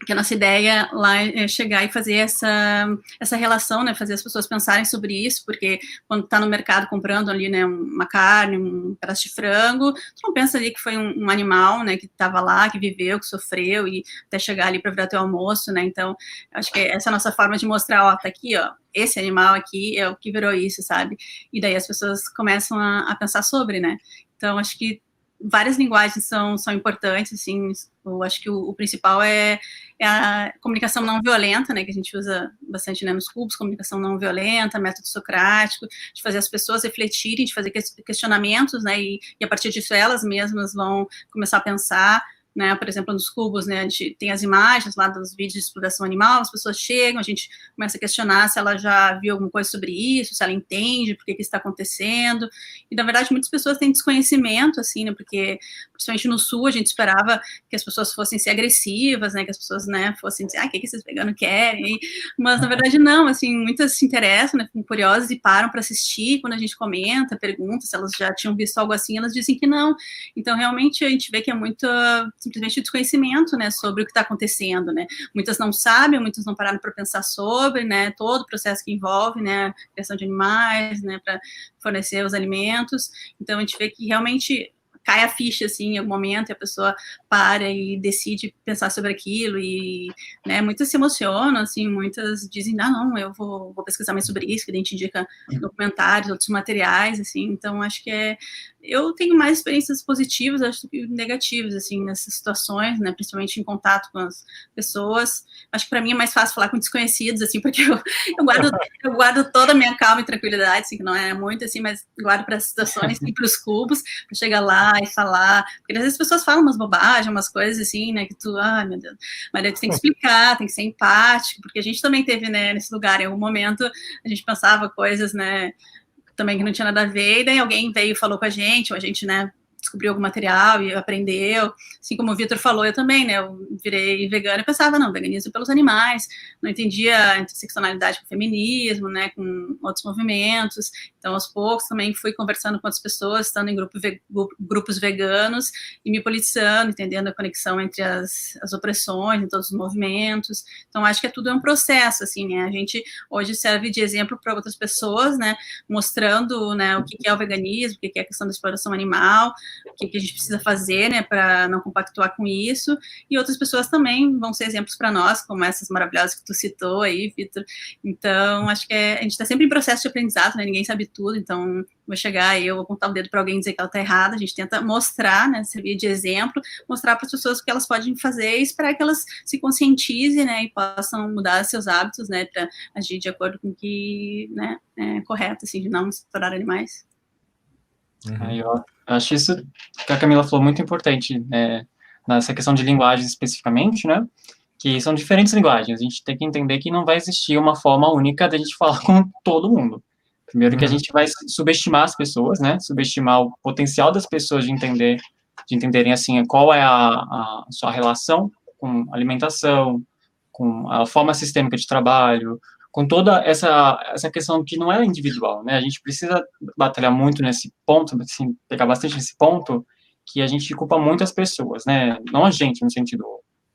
Que a nossa ideia lá é chegar e fazer essa, essa relação, né, fazer as pessoas pensarem sobre isso, porque quando está no mercado comprando ali, né, uma carne, um pedaço de frango, tu não pensa ali que foi um, um animal, né, que estava lá, que viveu, que sofreu, e até chegar ali para virar teu almoço, né, então, acho que essa é a nossa forma de mostrar, ó, tá aqui, ó, esse animal aqui é o que virou isso, sabe, e daí as pessoas começam a, a pensar sobre, né, então, acho que várias linguagens são, são importantes, assim, eu acho que o, o principal é, é, a comunicação não violenta, né, que a gente usa bastante né, nos clubes, comunicação não violenta, método socrático, de fazer as pessoas refletirem, de fazer questionamentos, né, e, e a partir disso elas mesmas vão começar a pensar, né? Por exemplo, nos cubos, né? A gente tem as imagens lá dos vídeos de exploração animal, as pessoas chegam, a gente começa a questionar se ela já viu alguma coisa sobre isso, se ela entende por que, que está acontecendo. E na verdade, muitas pessoas têm desconhecimento, assim, né? Porque principalmente no sul a gente esperava que as pessoas fossem ser agressivas, né? Que as pessoas, né, fossem dizer, ah, o que, que esses veganos querem? Mas na verdade não, assim, muitas se interessam, né? Ficam curiosas e param para assistir. Quando a gente comenta, pergunta se elas já tinham visto algo assim, elas dizem que não. Então realmente a gente vê que é muito simplesmente desconhecimento, né, sobre o que está acontecendo, né. Muitas não sabem, muitas não pararam para pensar sobre, né, todo o processo que envolve, né, criação de animais, né, para fornecer os alimentos. Então a gente vê que realmente cai a ficha, assim, em algum momento, e a pessoa para e decide pensar sobre aquilo, e, né, muitas se emocionam, assim, muitas dizem, ah, não, eu vou, vou pesquisar mais sobre isso, que a gente indica documentários, outros materiais, assim, então acho que é, eu tenho mais experiências positivas, acho que negativas, assim, nessas situações, né, principalmente em contato com as pessoas, acho que para mim é mais fácil falar com desconhecidos, assim, porque eu, eu, guardo, eu guardo toda a minha calma e tranquilidade, assim, que não é muito, assim, mas guardo para as situações e para os cubos, para chegar lá e falar, porque às vezes as pessoas falam umas bobagens, umas coisas assim, né, que tu, ai meu Deus, mas tu tem que explicar, tem que ser empático, porque a gente também teve, né, nesse lugar, em algum momento a gente pensava coisas, né, também que não tinha nada a ver, e daí alguém veio e falou com a gente, ou a gente, né, descobriu algum material e aprendeu. Assim como o Vitor falou, eu também, né? Eu virei vegana e pensava, não, veganismo pelos animais, não entendia a interseccionalidade com o feminismo, né? Com outros movimentos. Então, aos poucos, também fui conversando com outras pessoas, estando em grupo ve grupos veganos e me politizando, entendendo a conexão entre as, as opressões em todos os movimentos. Então, acho que é tudo é um processo, assim, né? A gente hoje serve de exemplo para outras pessoas, né? Mostrando, né, o que é o veganismo, o que é a questão da exploração animal, o que, que a gente precisa fazer, né, para não compactuar com isso. E outras pessoas também vão ser exemplos para nós, como essas maravilhosas que tu citou aí, Vitor. Então, acho que é, a gente está sempre em processo de aprendizado, né? Ninguém sabe tudo, então vou chegar eu vou apontar o dedo para alguém dizer que ela está errada, a gente tenta mostrar, né, servir de exemplo, mostrar para as pessoas o que elas podem fazer e esperar que elas se conscientizem, né, e possam mudar seus hábitos, né, para agir de acordo com o que, né, é correto, assim, de não explorar animais. Uhum. Aí, eu acho isso que a Camila falou muito importante, né, nessa questão de linguagem especificamente, né, que são diferentes linguagens, a gente tem que entender que não vai existir uma forma única de a gente falar com todo mundo. Primeiro que a uhum. gente vai subestimar as pessoas, né? Subestimar o potencial das pessoas de entender, de entenderem assim qual é a, a sua relação com alimentação, com a forma sistêmica de trabalho, com toda essa essa questão que não é individual, né? A gente precisa batalhar muito nesse ponto, assim, pegar bastante nesse ponto que a gente culpa muitas pessoas, né? Não a gente no sentido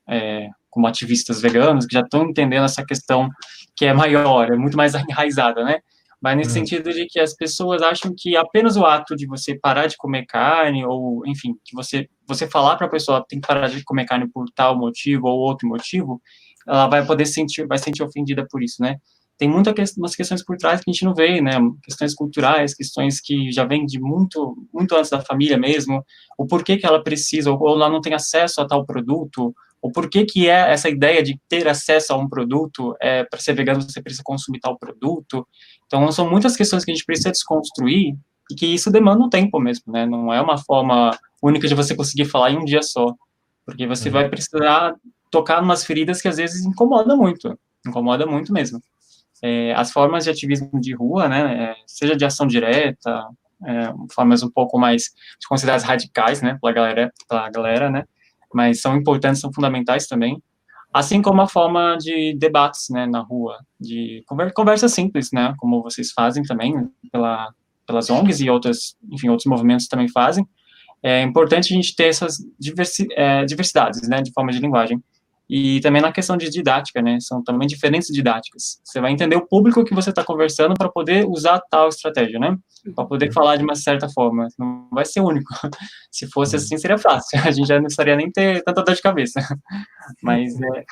é, como ativistas veganos que já estão entendendo essa questão que é maior, é muito mais enraizada, né? Mas nesse uhum. sentido de que as pessoas acham que apenas o ato de você parar de comer carne, ou, enfim, que você, você falar para a pessoa tem que parar de comer carne por tal motivo ou outro motivo, ela vai poder sentir, vai sentir ofendida por isso, né? Tem muitas que, questões por trás que a gente não vê, né? Questões culturais, questões que já vêm de muito, muito antes da família mesmo, o porquê que ela precisa, ou ela não tem acesso a tal produto, ou por que que é essa ideia de ter acesso a um produto, é, para ser vegano você precisa consumir tal produto. Então, são muitas questões que a gente precisa desconstruir e que isso demanda um tempo mesmo, né? Não é uma forma única de você conseguir falar em um dia só, porque você uhum. vai precisar tocar umas feridas que às vezes incomoda muito, incomoda muito mesmo. É, as formas de ativismo de rua, né, é, seja de ação direta, é, formas um pouco mais consideradas radicais, né, pela galera, pela galera, né, mas são importantes, são fundamentais também, assim como a forma de debates, né, na rua, de conversa simples, né, como vocês fazem também pela, pelas ONGs e outras, enfim, outros movimentos também fazem. É importante a gente ter essas diversi é, diversidades, né, de forma de linguagem. E também na questão de didática, né, são também diferentes didáticas. Você vai entender o público que você está conversando para poder usar tal estratégia, né, para poder uhum. falar de uma certa forma. Não vai ser único. Se fosse assim, seria fácil. A gente já não precisaria nem ter tanta dor de cabeça. Mas é,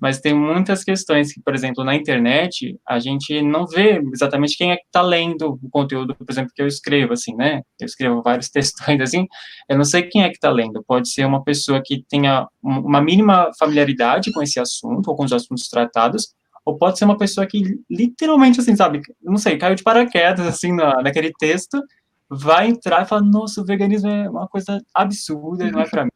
mas tem muitas questões que, por exemplo, na internet, a gente não vê exatamente quem é que está lendo o conteúdo, por exemplo, que eu escrevo, assim, né? Eu escrevo vários textões, assim, eu não sei quem é que está lendo. Pode ser uma pessoa que tenha uma mínima familiaridade com esse assunto, ou com os assuntos tratados, ou pode ser uma pessoa que literalmente, assim, sabe, não sei, caiu de paraquedas, assim, na, naquele texto, vai entrar e falar, nossa, o veganismo é uma coisa absurda, não é para mim.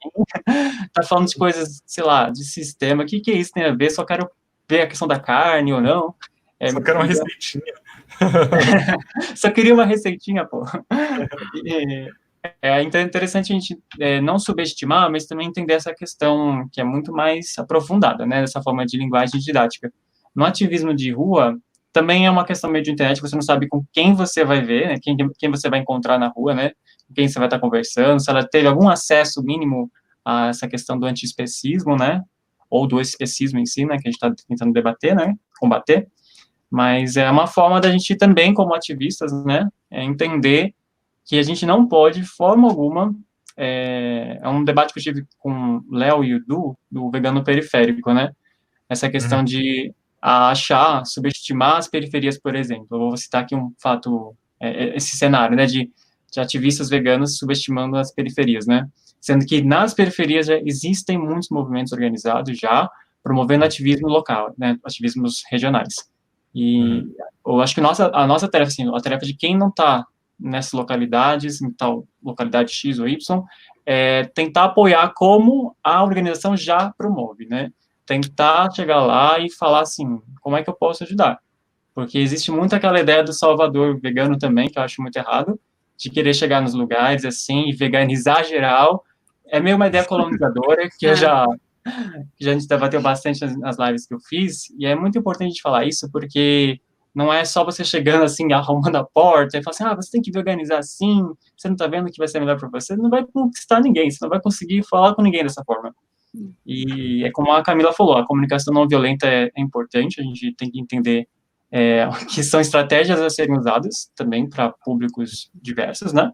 tá falando de coisas, sei lá, de sistema, o que, que é isso tem a ver? Só quero ver a questão da carne ou não. É, Só quero uma receitinha. Só queria uma receitinha, pô. é interessante a gente é, não subestimar, mas também entender essa questão que é muito mais aprofundada, né, dessa forma de linguagem didática. No ativismo de rua, também é uma questão meio de internet, você não sabe com quem você vai ver, né, quem, quem você vai encontrar na rua, né, com quem você vai estar conversando, se ela teve algum acesso mínimo a essa questão do antiespecismo, né, ou do especismo em si, né, que a gente está tentando debater, né, combater, mas é uma forma da gente também, como ativistas, né, é entender que a gente não pode, de forma alguma, é, é um debate que eu tive com o Léo e o Du, do Vegano Periférico, né, essa questão uhum. de a achar, subestimar as periferias, por exemplo. Eu vou citar aqui um fato, é, é, esse cenário, né, de, de ativistas veganos subestimando as periferias, né, sendo que nas periferias já existem muitos movimentos organizados já promovendo ativismo local, né, ativismos regionais. E uhum. eu acho que nossa, a nossa tarefa, assim, a tarefa de quem não está nessas localidades, em tal localidade X ou Y, é tentar apoiar como a organização já promove, né? Tentar chegar lá e falar assim, como é que eu posso ajudar? Porque existe muito aquela ideia do salvador vegano também, que eu acho muito errado, de querer chegar nos lugares assim e veganizar geral. É meio uma ideia colonizadora que eu é. já que a gente debateu bastante nas lives que eu fiz, e é muito importante a gente falar isso, porque não é só você chegando assim, arrumando a porta, e falar assim, ah, você tem que veganizar assim, você não tá vendo que vai ser melhor para você, não vai conquistar ninguém, você não vai conseguir falar com ninguém dessa forma. E é como a Camila falou, a comunicação não violenta é, é importante, a gente tem que entender é, que são estratégias a serem usadas também para públicos diversos, né?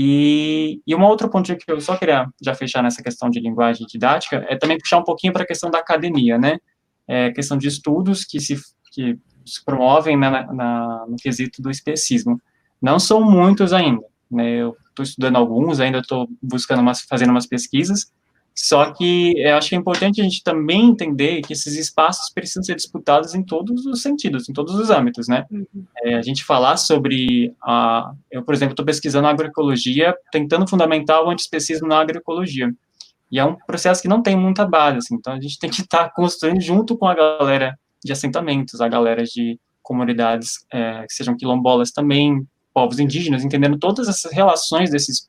E, e um outro ponto que eu só queria já fechar nessa questão de linguagem didática é também puxar um pouquinho para a questão da academia, né? É, questão de estudos que se, que se promovem na, na, no quesito do especismo. Não são muitos ainda, né? Eu estou estudando alguns, ainda estou buscando umas, fazendo umas pesquisas, só que eu acho que é importante a gente também entender que esses espaços precisam ser disputados em todos os sentidos, em todos os âmbitos, né? Uhum. É, a gente falar sobre, a, eu, por exemplo, estou pesquisando agroecologia, tentando fundamentar o antiespecismo na agroecologia. E é um processo que não tem muita base, assim, então a gente tem que estar tá construindo junto com a galera de assentamentos, a galera de comunidades é, que sejam quilombolas também, povos indígenas, entendendo todas essas relações desses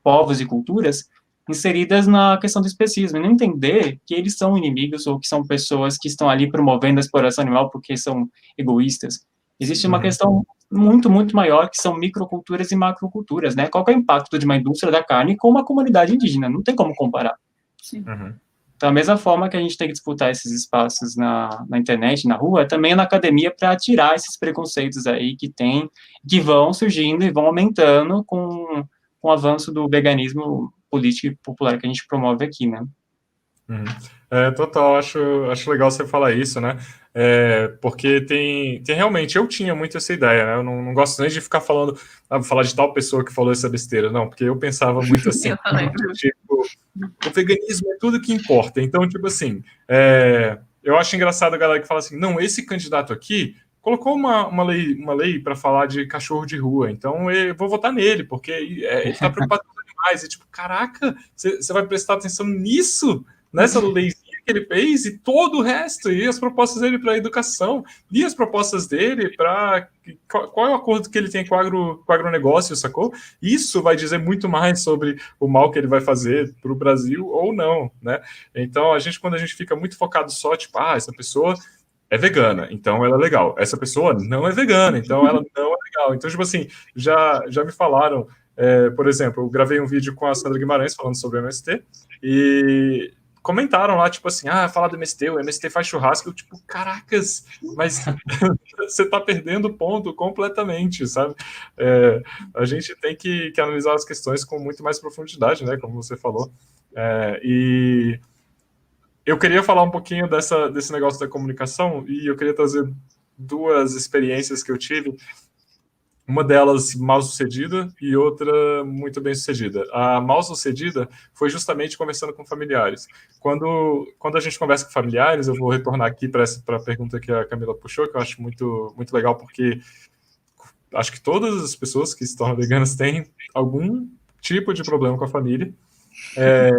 povos e culturas, inseridas na questão do especismo, e não entender que eles são inimigos ou que são pessoas que estão ali promovendo a exploração animal porque são egoístas. Existe uma uhum. questão muito, muito maior, que são microculturas e macroculturas, né? Qual é o impacto de uma indústria da carne com uma comunidade indígena? Não tem como comparar. Sim. Uhum. Da mesma forma que a gente tem que disputar esses espaços na, na internet, na rua, também na academia para tirar esses preconceitos aí que tem, que vão surgindo e vão aumentando com, com o avanço do veganismo política e popular que a gente promove aqui, né? Uhum. É, total, acho, acho legal você falar isso, né? É, porque tem, tem realmente, eu tinha muito essa ideia, né? Eu não, não gosto nem de ficar falando, ah, falar de tal pessoa que falou essa besteira, não, porque eu pensava muito assim, tipo, o veganismo é tudo que importa. Então, tipo assim, é, eu acho engraçado a galera que fala assim, não, esse candidato aqui colocou uma, uma lei, uma lei para falar de cachorro de rua, então eu vou votar nele, porque é, ele está preocupado com animais. E tipo, caraca, você vai prestar atenção nisso? nessa leizinha que ele fez e todo o resto, e as propostas dele para a educação, e as propostas dele para qual é o acordo que ele tem com o, agro, com o agronegócio, sacou? Isso vai dizer muito mais sobre o mal que ele vai fazer para o Brasil ou não, né? Então, a gente, quando a gente fica muito focado só, tipo, ah, essa pessoa é vegana, então ela é legal. Essa pessoa não é vegana, então ela não é legal. Então, tipo assim, já, já me falaram, é, por exemplo, eu gravei um vídeo com a Sandra Guimarães falando sobre o MST, e comentaram lá, tipo assim, ah, falar do MST, o MST faz churrasco, eu, tipo, caracas, mas você tá perdendo ponto completamente, sabe? É, a gente tem que, que, analisar as questões com muito mais profundidade, né, como você falou. É, e eu queria falar um pouquinho dessa, desse negócio da comunicação, e eu queria trazer duas experiências que eu tive uma delas mal sucedida e outra muito bem sucedida. A mal sucedida foi justamente conversando com familiares. Quando, quando a gente conversa com familiares, eu vou retornar aqui para a pergunta que a Camila puxou, que eu acho muito, muito legal, porque acho que todas as pessoas que se tornam veganas têm algum tipo de problema com a família. É,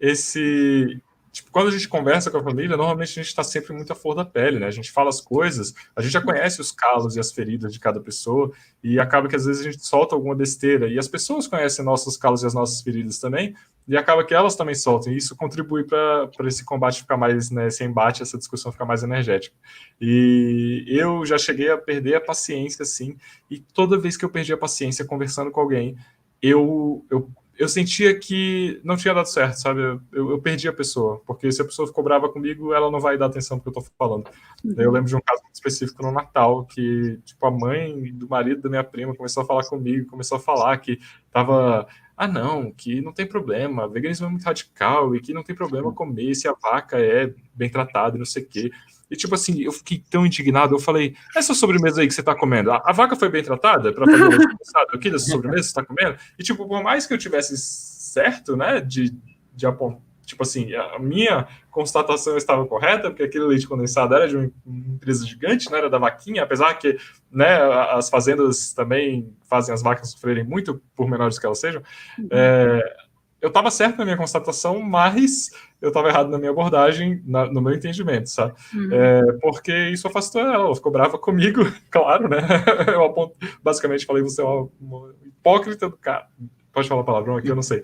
esse Tipo, quando a gente conversa com a família, normalmente a gente está sempre muito à flor da pele, né? A gente fala as coisas, a gente já conhece os calos e as feridas de cada pessoa, e acaba que às vezes a gente solta alguma besteira, e as pessoas conhecem nossos calos e as nossas feridas também, e acaba que elas também soltam, e isso contribui para esse combate ficar mais, né, esse embate, essa discussão ficar mais energética. E eu já cheguei a perder a paciência, assim, e toda vez que eu perdi a paciência conversando com alguém, eu, eu eu sentia que não tinha dado certo, sabe? Eu, eu, perdi a pessoa, porque se a pessoa ficou brava comigo, ela não vai dar atenção pro que eu tô falando. Uhum. Eu lembro de um caso específico no Natal, que, tipo, a mãe do marido da minha prima começou a falar comigo, começou a falar que tava, ah, não, que não tem problema, veganismo é muito radical e que não tem problema comer se a vaca é bem tratada e não sei o quê. E, tipo assim, eu fiquei tão indignado. Eu falei, essa sobremesa aí que você tá comendo, a, a vaca foi bem tratada para fazer o aqui dessa sobremesa que você tá comendo? E, tipo, por mais que eu tivesse certo, né, de, de apontar, tipo assim, a minha constatação estava correta, porque aquele leite condensado era de uma empresa gigante, né, era da vaquinha, apesar que, né, as fazendas também fazem as vacas sofrerem muito, por menores que elas sejam, é, eu estava certo na minha constatação, mas eu estava errado na minha abordagem, na, no meu entendimento, sabe? Uhum. É, porque isso afastou ela, ela ficou brava comigo, claro, né? Eu aponto, basicamente falei, você é uma, uma, hipócrita do cara. Pode falar palavrão aqui, eu não sei.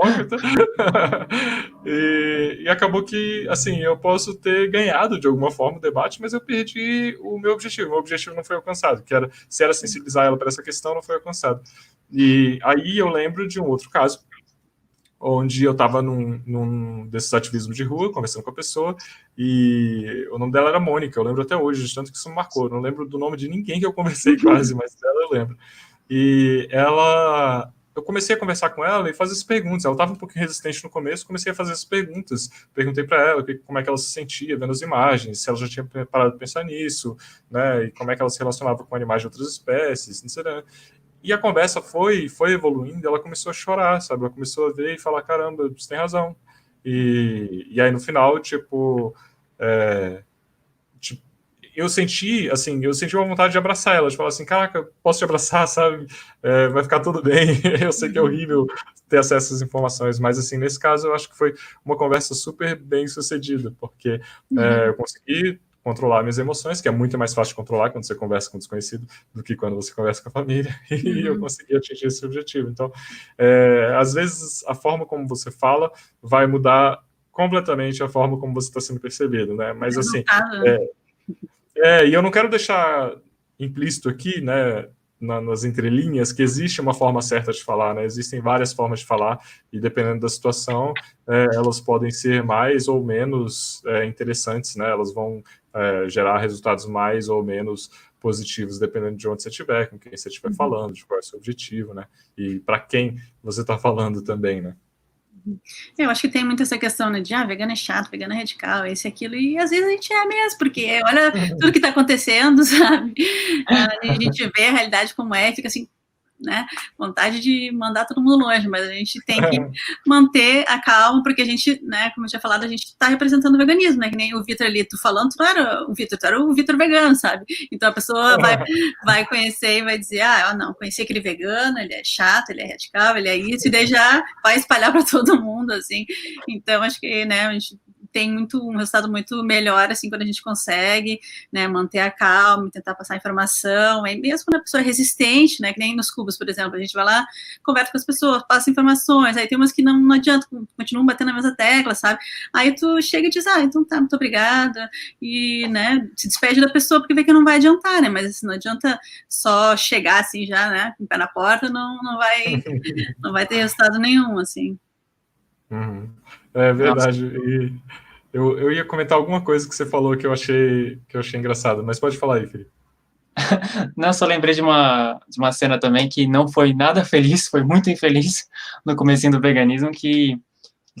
hipócrita. e, e, acabou que, assim, eu posso ter ganhado de alguma forma o debate, mas eu perdi o meu objetivo. O meu objetivo não foi alcançado, que era, se era sensibilizar ela para essa questão, não foi alcançado. E aí eu lembro de um outro caso, onde eu estava num, num, desses ativismos de rua, conversando com a pessoa, e o nome dela era Mônica, eu lembro até hoje, de tanto que isso me marcou. Eu não lembro do nome de ninguém que eu conversei quase, mas dela eu lembro. E ela. Eu comecei a conversar com ela e fazer as perguntas. Ela estava um pouquinho resistente no começo, comecei a fazer as perguntas. Perguntei para ela como é que ela se sentia vendo as imagens, se ela já tinha parado de pensar nisso, né? E como é que ela se relacionava com animais de outras espécies, etc. E a conversa foi, foi evoluindo, ela começou a chorar, sabe? Ela começou a ver e falar, caramba, você tem razão. E, e aí no final, tipo, é, tipo, eu senti, assim, eu senti uma vontade de abraçar ela, de falar assim, caraca, posso te abraçar, sabe? É, vai ficar tudo bem. eu sei que é horrível ter acesso às informações, mas assim, nesse caso eu acho que foi uma conversa super bem sucedida, porque uhum. é, eu consegui controlar minhas emoções, que é muito mais fácil de controlar quando você conversa com um desconhecido do que quando você conversa com a família, e eu uhum. consegui atingir esse objetivo. Então, é, às vezes, a forma como você fala vai mudar completamente a forma como você está sendo percebido, né? Mas, assim, é, é, e eu não quero deixar implícito aqui, né, na, nas entrelinhas que existe uma forma certa de falar, né? Existem várias formas de falar e dependendo da situação, é, elas podem ser mais ou menos é, interessantes, né? Elas vão é, gerar resultados mais ou menos positivos dependendo de onde você estiver, com quem você estiver uhum. falando, de qual é o seu objetivo, né? E para quem você está falando também, né? Eu acho que tem muito essa questão, né, de, ah, vegano é chato, vegano é radical, esse e aquilo, e às vezes a gente é mesmo, porque olha tudo que está acontecendo, sabe? A gente vê a realidade como é, fica assim, né? Vontade de mandar todo mundo longe, mas a gente tem que manter a calma, porque a gente, né, como eu tinha falado, a gente está representando o veganismo, né? Que nem o Vitor ali, tu falando, tu não era o Vitor, tu era o Vitor vegano, sabe? Então a pessoa vai, vai conhecer e vai dizer, ah, não, conheci aquele vegano, ele é chato, ele é radical, ele é isso, e daí já vai espalhar para todo mundo, assim. Então acho que, né, a gente tem muito um resultado muito melhor assim quando a gente consegue né, manter a calma, tentar passar informação, aí mesmo quando a pessoa é resistente, né, que nem nos cubos, por exemplo, a gente vai lá, conversa com as pessoas, passa informações, aí tem umas que não, não adianta, continuam batendo na mesma tecla, sabe? Aí tu chega e diz, ah, então tá, muito obrigada, e, né, se despede da pessoa porque vê que não vai adiantar, né, mas assim, não adianta só chegar assim já, né, com o pé na porta, não, não vai, não vai ter resultado nenhum, assim. Uhum. É verdade. E eu, eu ia comentar alguma coisa que você falou que eu achei que eu achei engraçado, mas pode falar aí, Felipe. Não, só lembrei de uma, de uma cena também que não foi nada feliz, foi muito infeliz no começo do veganismo, que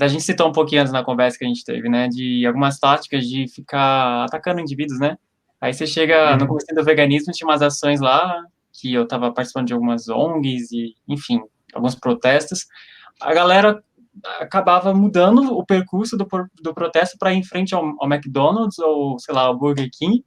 a gente citou um pouquinho antes na conversa que a gente teve, né, de algumas táticas de ficar atacando indivíduos, né? Aí você chega uhum. no começo do veganismo, tinha umas ações lá, que eu estava participando de algumas ONGs e, enfim, alguns protestos. A galera acabava mudando o percurso do, do protesto para ir em frente ao, ao, McDonald's ou, sei lá, ao Burger King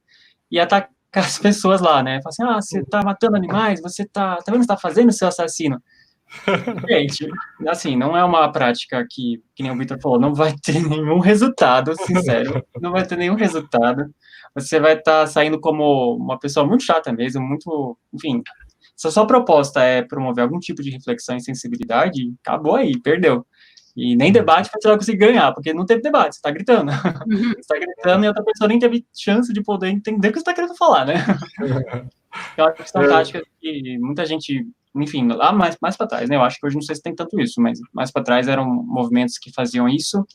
e atacar as pessoas lá, né? Falar assim, ah, você está matando animais, você está, tá vendo está fazendo, seu assassino? Gente, assim, não é uma prática que, que nem o Victor falou, não vai ter nenhum resultado, sincero, não vai ter nenhum resultado. Você vai estar tá saindo como uma pessoa muito chata mesmo, muito, enfim, se a sua proposta é promover algum tipo de reflexão e sensibilidade, acabou aí, perdeu. E nem debate você vai conseguir ganhar, porque não teve debate, você está gritando. Uhum. Você está gritando e outra pessoa nem teve chance de poder entender o que você está querendo falar, né? Eu acho que são é. táticas que muita gente, enfim, lá mais, mais para trás, né? Eu acho que hoje não sei se tem tanto isso, mas mais para trás eram movimentos que faziam isso,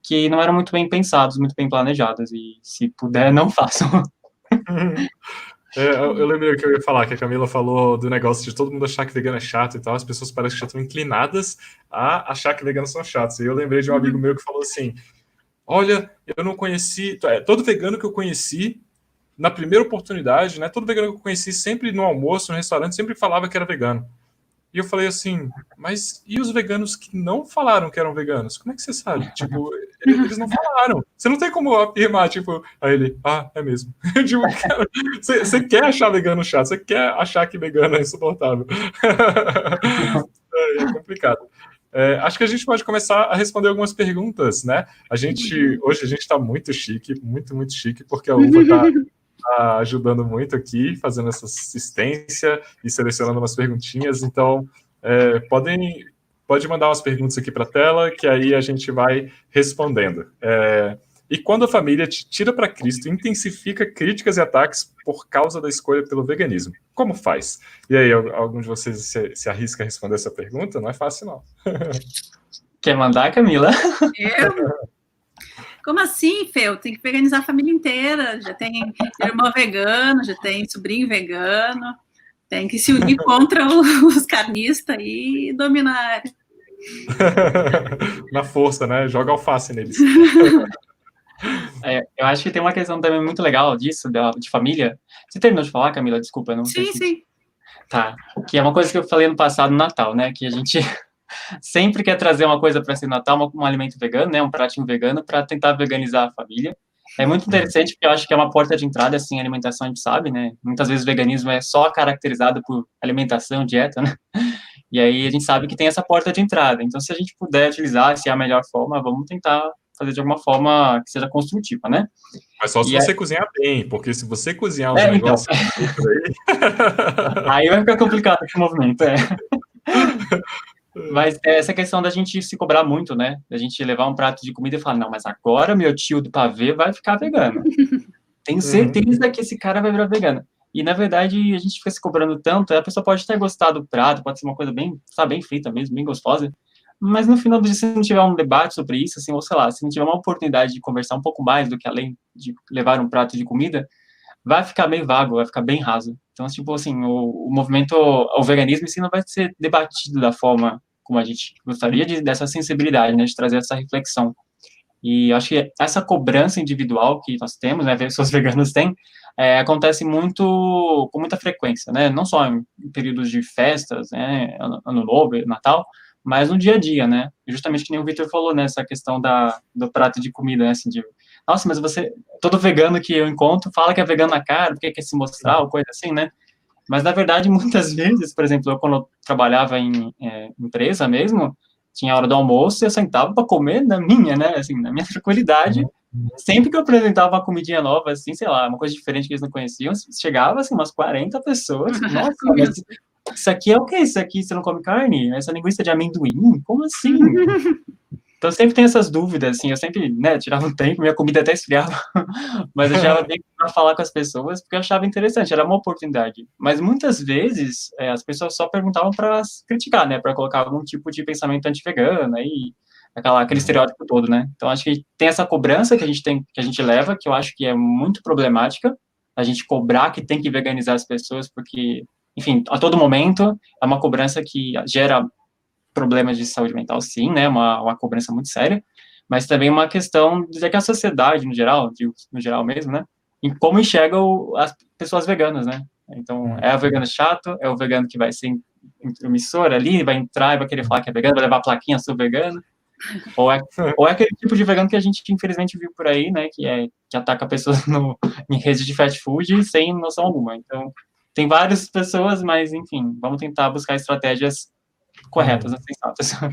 que não eram muito bem pensados, muito bem planejados, e se puder, não façam. É, eu, eu lembrei que eu ia falar, que a Camila falou do negócio de todo mundo achar que vegano é chato e tal, as pessoas parecem que já estão inclinadas a achar que veganos são chatos. E eu lembrei de um amigo uhum. meu que falou assim: Olha, eu não conheci, é, todo vegano que eu conheci, na primeira oportunidade, né? Todo vegano que eu conheci sempre no almoço, no restaurante, sempre falava que era vegano. E eu falei assim, mas e os veganos que não falaram que eram veganos? Como é que você sabe? Tipo, eles não falaram. Você não tem como afirmar, tipo, a ele, ah, é mesmo. tipo, você, você, quer achar vegano chato, você quer achar que vegano é insuportável. é, é complicado. É, acho que a gente pode começar a responder algumas perguntas, né? A gente, hoje a gente está muito chique, muito, muito chique, porque a UVA está tá ajudando muito aqui, fazendo essa assistência e selecionando umas perguntinhas. Então, é, podem pode mandar umas perguntas aqui para a tela, que aí a gente vai respondendo. É, e quando a família te tira para Cristo, intensifica críticas e ataques por causa da escolha pelo veganismo. Como faz? E aí, algum de vocês se, se arrisca a responder essa pergunta? Não é fácil, não. Quer mandar, Camila? Eu? Como assim, Fê? Tem que veganizar a família inteira. Já tem irmão vegano, já tem sobrinho vegano. Tem que se unir contra os carnistas e dominar. Na força, né? Joga alface neles. É, eu acho que tem uma questão também muito legal disso, de família. Você terminou de falar, Camila? Desculpa, não Sim, sim. Tá. Que é uma coisa que eu falei no passado, no Natal, né? Que a gente sempre quer trazer uma coisa para esse Natal, um, um alimento vegano, né, um pratinho vegano, para tentar veganizar a família. É muito interessante porque eu acho que é uma porta de entrada, assim, alimentação a gente sabe, né? Muitas vezes o veganismo é só caracterizado por alimentação, dieta, né? E aí a gente sabe que tem essa porta de entrada. Então, se a gente puder utilizar, se é a melhor forma, vamos tentar fazer de alguma forma que seja construtiva, né? Mas só se e você cozinhar bem, porque se você cozinhar os é, então. negócios aí... aí vai ficar complicado esse movimento, é. Mas é essa questão da gente se cobrar muito, né? Da gente levar um prato de comida e falar, não, mas agora meu tio do pavê vai ficar vegano. Tenho uhum. certeza uhum. que esse cara vai virar vegano. E, na verdade, a gente fica se cobrando tanto, a pessoa pode ter gostado do prato, pode ser uma coisa bem, sabe, bem frita mesmo, bem gostosa, mas no final do dia, se não tiver um debate sobre isso, assim, ou sei lá, se não tiver uma oportunidade de conversar um pouco mais do que além de levar um prato de comida, vai ficar meio vago, vai ficar bem raso. Então, tipo assim, o, o movimento, o veganismo em si não vai ser debatido da forma como a gente gostaria de, dessa sensibilidade, né, de trazer essa reflexão. E acho que essa cobrança individual que nós temos, né, pessoas veganas têm, é, acontece muito, com muita frequência, né, não só em períodos de festas, né, ano novo, Natal, mas no dia a dia, né, justamente que nem o Victor falou, né, essa questão da, do prato de comida, né, assim, de, nossa, mas você, todo vegano que eu encontro fala que é vegano na cara, porque quer se mostrar, ou coisa assim, né, mas, na verdade, muitas vezes, por exemplo, eu, quando eu trabalhava em é, empresa mesmo, tinha a hora do almoço e eu sentava para comer na minha, né? Assim, na minha tranquilidade. Uhum. Sempre que eu apresentava uma comidinha nova, assim, sei lá, uma coisa diferente que eles não conheciam, chegava, assim, umas 40 pessoas. Nossa, mas isso aqui é o que? Isso aqui você não come carne? Essa linguiça de amendoim? Como assim? Então sempre tem essas dúvidas, assim, eu sempre, né, tirava um tempo, minha comida até esfriava, mas eu já tempo para falar com as pessoas porque eu achava interessante, era uma oportunidade. Mas muitas vezes é, as pessoas só perguntavam para criticar, né, para colocar algum tipo de pensamento anti-vegano aí, aquela, aquele estereótipo todo, né? Então acho que tem essa cobrança que a gente tem, que a gente leva, que eu acho que é muito problemática, a gente cobrar que tem que veganizar as pessoas porque enfim, a todo momento é uma cobrança que gera problemas de saúde mental, sim, né, uma, uma cobrança muito séria, mas também uma questão de que a sociedade, no geral, no geral mesmo, né, em como enxerga o, as pessoas veganas, né, então, é o vegano chato, é o vegano que vai ser emissor ali, vai entrar e vai querer falar que é vegano, vai levar a plaquinha, sou vegano, ou é, ou é aquele tipo de vegano que a gente, infelizmente, viu por aí, né, que, é, que ataca pessoas no, em redes de fast food sem noção alguma, então, tem várias pessoas, mas, enfim, vamos tentar buscar estratégias corretas, né, sensatas.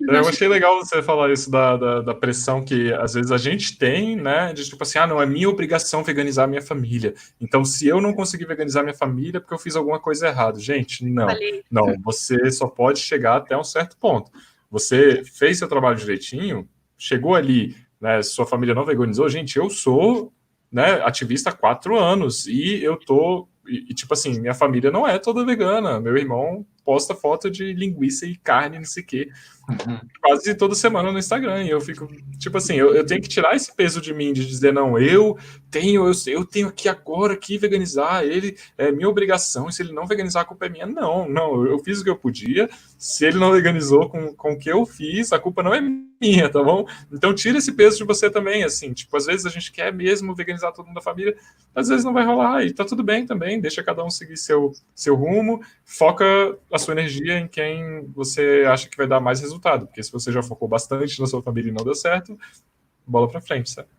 Eu achei legal você falar isso da, da, da, pressão que às vezes a gente tem, né? De tipo assim, ah, não, é minha obrigação veganizar a minha família. Então, se eu não conseguir veganizar minha família, é porque eu fiz alguma coisa errada. Gente, não. Não, você só pode chegar até um certo ponto. Você fez seu trabalho direitinho, chegou ali, né? Sua família não veganizou. Gente, eu sou né, ativista há quatro anos e eu tô. E, e, tipo assim, minha família não é toda vegana. Meu irmão posta foto de linguiça e carne, não sei o quê, uhum. quase toda semana no Instagram. E eu fico, tipo assim, eu, eu, tenho que tirar esse peso de mim, de dizer, não, eu tenho, eu, eu tenho que agora que veganizar, ele é minha obrigação, e se ele não veganizar, a culpa é minha. Não, não, eu fiz o que eu podia. Se ele não veganizou com, com o que eu fiz, a culpa não é minha, tá bom? Então tira esse peso de você também, assim, tipo, às vezes a gente quer mesmo veganizar todo mundo da família, às vezes não vai rolar, e tá tudo bem também, deixa cada um seguir seu, seu rumo, foca a sua energia em quem você acha que vai dar mais resultado, porque se você já focou bastante na sua família e não deu certo, bola para frente, certo?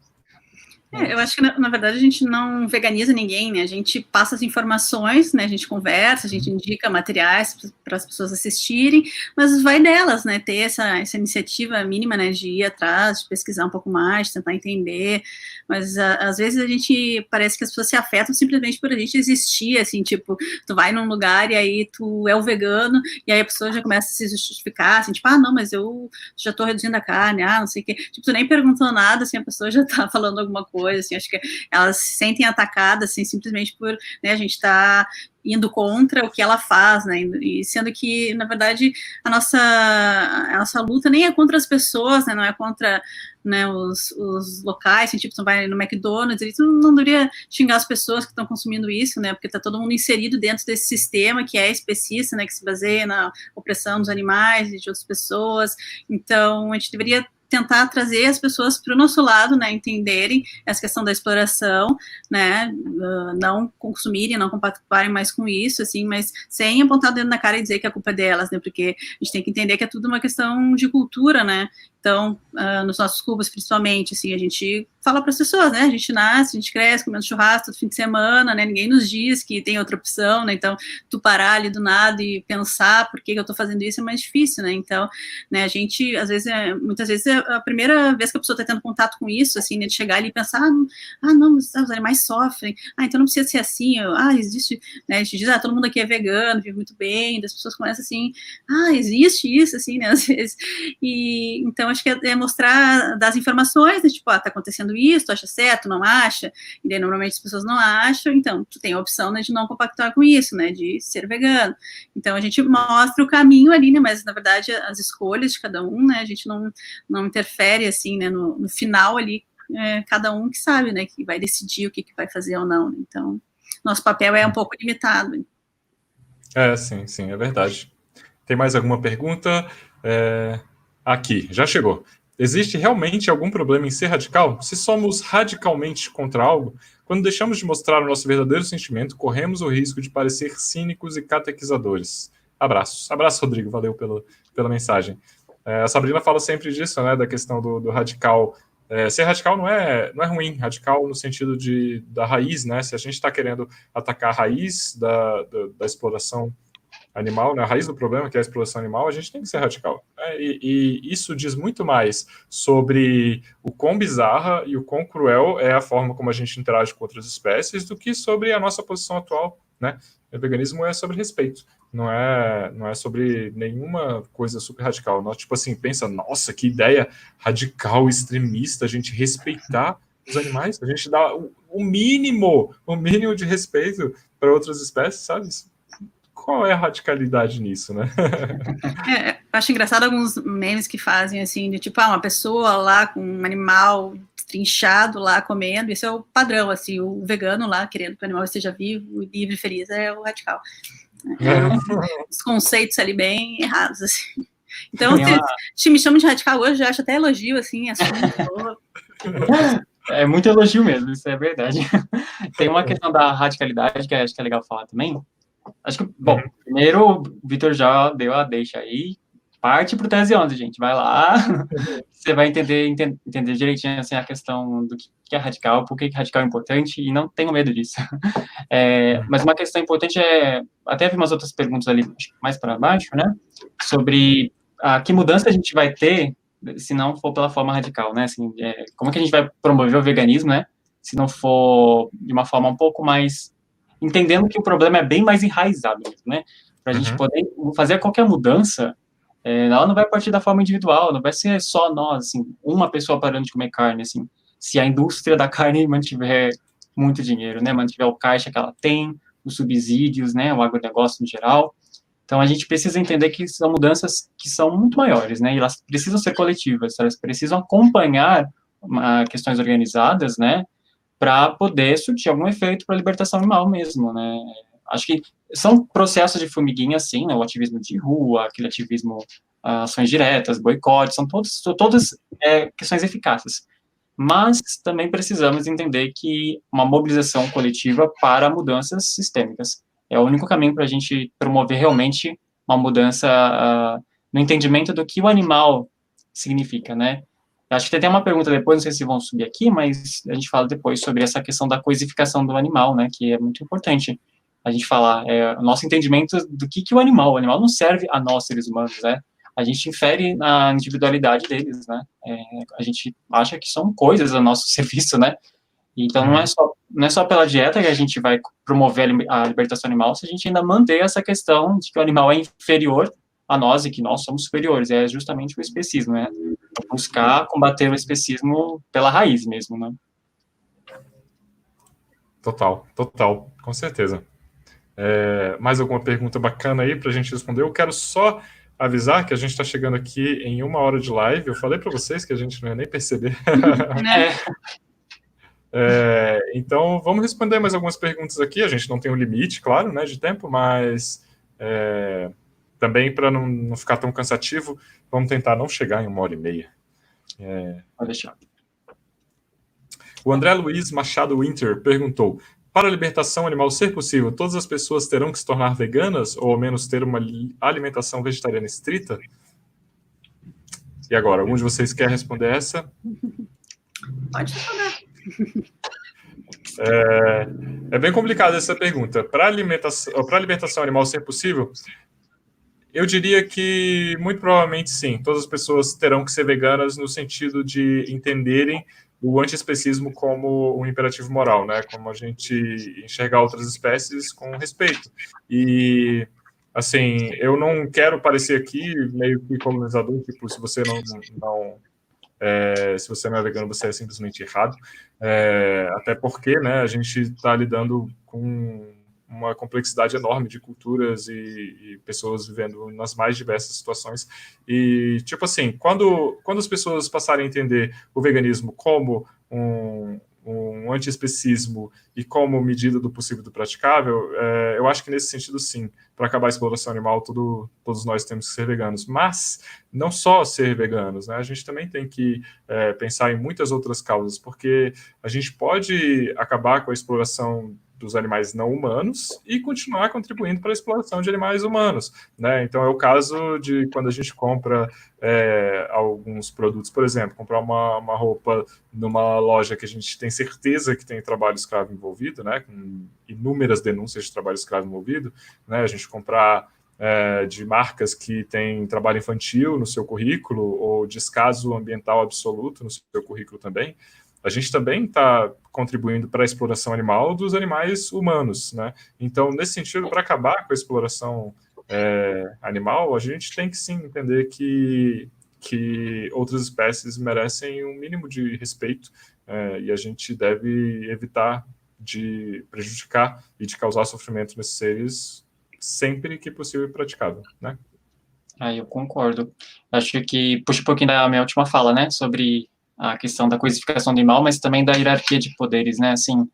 É, eu acho que, na, na, verdade, a gente não veganiza ninguém, né? A gente passa as informações, né? A gente conversa, a gente indica materiais para as pessoas assistirem, mas vai delas, né? Ter essa, essa iniciativa mínima, né? De ir atrás, de pesquisar um pouco mais, tentar entender. Mas a, às vezes a gente parece que as pessoas se afetam simplesmente por a gente existir, assim, tipo, tu vai num lugar e aí tu é o vegano, e aí a pessoa já começa a se justificar, assim, tipo, ah, não, mas eu já tô reduzindo a carne, ah, não sei o quê. Tipo, tu nem perguntou nada, assim, a pessoa já tá falando alguma coisa assim, acho que elas se sentem atacadas, assim, simplesmente por, né, a gente está indo contra o que ela faz, né, e sendo que, na verdade, a nossa, a nossa luta nem é contra as pessoas, né, não é contra, né, os, os locais, assim, tipo, tu vai no McDonald's, e tu não deveria xingar as pessoas que estão consumindo isso, né, porque está todo mundo inserido dentro desse sistema que é especista, né, que se baseia na opressão dos animais e de outras pessoas, então a gente deveria tentar trazer as pessoas para o nosso lado, né, entenderem essa questão da exploração, né, uh, não consumirem, não compactuarem mais com isso, assim, mas sem apontar o dedo na cara e dizer que a culpa é delas, né, porque a gente tem que entender que é tudo uma questão de cultura, né, então, uh, nos nossos clubes, principalmente, assim, a gente fala para as pessoas, né? A gente nasce, a gente cresce comendo churrasco todo fim de semana, né? Ninguém nos diz que tem outra opção, né? Então, tu parar ali do nada e pensar por que, que eu estou fazendo isso é mais difícil, né? Então, né, a gente, às vezes, é, muitas vezes, é a primeira vez que a pessoa está tendo contato com isso, assim, né? De chegar ali e pensar, ah, não, ah, os animais sofrem, ah, então não precisa ser assim, ah, existe, né? A gente diz, ah, todo mundo aqui é vegano, vive muito bem, das pessoas começam assim, ah, existe isso, assim, né? Às vezes, e então, acho que é, é mostrar das informações, né, tipo, ah, tá acontecendo isso, tu acha certo, não acha, e daí normalmente as pessoas não acham, então tu tem a opção né, de não compactuar com isso, né, de ser vegano. Então a gente mostra o caminho ali, né, mas na verdade as escolhas de cada um, né, a gente não, não interfere assim, né, no, no final ali, é, cada um que sabe, né, que vai decidir o que, que vai fazer ou não. Então nosso papel é um pouco limitado. É, sim, sim, é verdade. Tem mais alguma pergunta? É, aqui, já chegou. Existe realmente algum problema em ser radical? Se somos radicalmente contra algo, quando deixamos de mostrar o nosso verdadeiro sentimento, corremos o risco de parecer cínicos e catequizadores. Abraços. Abraço, Rodrigo. Valeu pelo, pela mensagem. É, a Sabrina fala sempre disso, né? Da questão do, do radical. É, ser radical não é, não é ruim, radical no sentido de, da raiz, né? Se a gente está querendo atacar a raiz da, da, da exploração animal, né, a raiz do problema, que é a exploração animal, a gente tem que ser radical. Né? E, e, isso diz muito mais sobre o quão bizarra e o quão cruel é a forma como a gente interage com outras espécies do que sobre a nossa posição atual. Né? O veganismo é sobre respeito, não é, não é sobre nenhuma coisa super radical. Nós, tipo assim, pensa, nossa, que ideia radical, extremista, a gente respeitar os animais, a gente dá o mínimo, o mínimo de respeito para outras espécies, sabe? Qual é a radicalidade nisso, né? é, acho engraçado alguns memes que fazem assim, de tipo, ah, uma pessoa lá com um animal trinchado lá comendo, isso é o padrão, assim, o vegano lá querendo que o animal esteja vivo, livre e feliz, é o radical. É, os conceitos ali bem errados, assim. Então, se, se, me chamam de radical hoje, eu acho até elogio, assim, assunto. É muito elogio mesmo, isso é verdade. Tem uma questão da radicalidade que acho que é legal falar também, Acho que, bom, uhum. primeiro o Vitor já deu a deixa aí. Parte para o Tese 11, gente. Vai lá, você vai entender, entender, entender direitinho assim, a questão do que é radical, por que radical é importante, e não tenho medo disso. É, mas uma questão importante é, até vi umas outras perguntas ali mais para baixo, né, sobre a, que mudança a gente vai ter se não for pela forma radical, né, assim, é, como que a gente vai promover o veganismo, né, se não for de uma forma um pouco mais entendendo que o problema é bem mais enraizado mesmo, né? Para a uhum. gente poder fazer qualquer mudança, é, ela não vai partir da forma individual, não vai ser só nós, assim, uma pessoa parando de comer carne, assim. Se a indústria da carne mantiver muito dinheiro, né? Mantiver o caixa que ela tem, os subsídios, né? O agronegócio no geral. Então, a gente precisa entender que são mudanças que são muito maiores, né? E elas precisam ser coletivas, elas precisam acompanhar uma, questões organizadas, né? Para poder surtir algum efeito para a libertação animal mesmo, né? Acho que são processos de formiguinha, sim, né? O ativismo de rua, aquele ativismo, uh, ações diretas, boicotes, são todos, todas é, questões eficazes. Mas também precisamos entender que uma mobilização coletiva para mudanças sistêmicas é o único caminho para a gente promover realmente uma mudança uh, no entendimento do que o animal significa, né? Acho que tem uma pergunta depois, não sei se vão subir aqui, mas a gente fala depois sobre essa questão da coisificação do animal, né, que é muito importante a gente falar, é, o nosso entendimento do que, que o animal, o animal não serve a nós, seres humanos, né, a gente infere na individualidade deles, né, é, a gente acha que são coisas a nosso serviço, né, então não é só não é só pela dieta que a gente vai promover a libertação animal, se a gente ainda manter essa questão de que o animal é inferior a nós e que nós somos superiores, é justamente o especismo, né, buscar combater o especismo pela raiz mesmo, né? Total, total, com certeza. É, mais alguma pergunta bacana aí para a gente responder? Eu quero só avisar que a gente está chegando aqui em uma hora de live. Eu falei para vocês que a gente não ia nem perceber. Né? é, então, vamos responder mais algumas perguntas aqui. A gente não tem um limite, claro, né, de tempo, mas é, também para não, não ficar tão cansativo, vamos tentar não chegar em uma hora e meia. É... Pode deixar. O André Luiz Machado Winter perguntou: para a libertação animal ser possível, todas as pessoas terão que se tornar veganas ou ao menos ter uma alimentação vegetariana estrita? E agora, algum de vocês quer responder essa? Pode responder. É, é bem complicada essa pergunta. Para a alimentação, para a libertação animal ser possível, eu diria que muito provavelmente sim. Todas as pessoas terão que ser veganas no sentido de entenderem o antiespecismo como um imperativo moral, né? Como a gente enxergar outras espécies com respeito. E assim, eu não quero parecer aqui meio que colonizador, tipo, se você não, não é, se você não é vegano, você é simplesmente errado. É, até porque, né, a gente está lidando com uma complexidade enorme de culturas e, e, pessoas vivendo nas mais diversas situações. E, tipo assim, quando, quando as pessoas passarem a entender o veganismo como um, um antiespecismo e como medida do possível do praticável, é, eu acho que nesse sentido, sim, para acabar a exploração animal, tudo, todos nós temos que ser veganos. Mas não só ser veganos, né? A gente também tem que é, pensar em muitas outras causas, porque a gente pode acabar com a exploração dos animais não humanos e continuar contribuindo para a exploração de animais humanos. Né? Então, é o caso de quando a gente compra é, alguns produtos, por exemplo, comprar uma, uma roupa numa loja que a gente tem certeza que tem trabalho escravo envolvido, né? com inúmeras denúncias de trabalho escravo envolvido, né? a gente comprar é, de marcas que têm trabalho infantil no seu currículo ou descaso ambiental absoluto no seu currículo também a gente também está contribuindo para a exploração animal dos animais humanos, né? Então, nesse sentido, para acabar com a exploração é, animal, a gente tem que sim entender que, que outras espécies merecem um mínimo de respeito é, e a gente deve evitar de prejudicar e de causar sofrimento nesses seres sempre que possível e praticável, né? Ah, eu concordo. Acho que puxa um pouquinho da minha última fala, né, sobre a questão da coisificação do mal, mas também da hierarquia de poderes, né? Assim,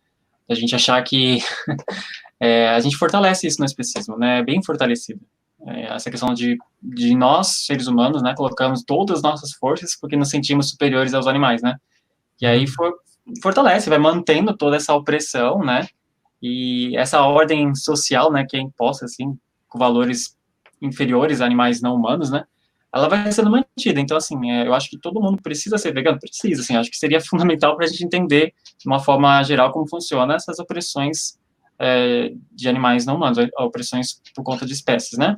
a gente achar que é, a gente fortalece isso no especismo, né? É bem fortalecido. É, essa questão de, de nós, seres humanos, né? Colocamos todas as nossas forças porque nos sentimos superiores aos animais, né? E aí for, fortalece, vai mantendo toda essa opressão, né? E essa ordem social, né? Que é imposta, assim, com valores inferiores a animais não humanos, né? Ela vai sendo mantida. Então, assim, é, eu acho que todo mundo precisa ser vegano? Precisa, assim, acho que seria fundamental para a gente entender, de uma forma geral, como funciona essas opressões é, de animais não humanos, opressões por conta de espécies, né?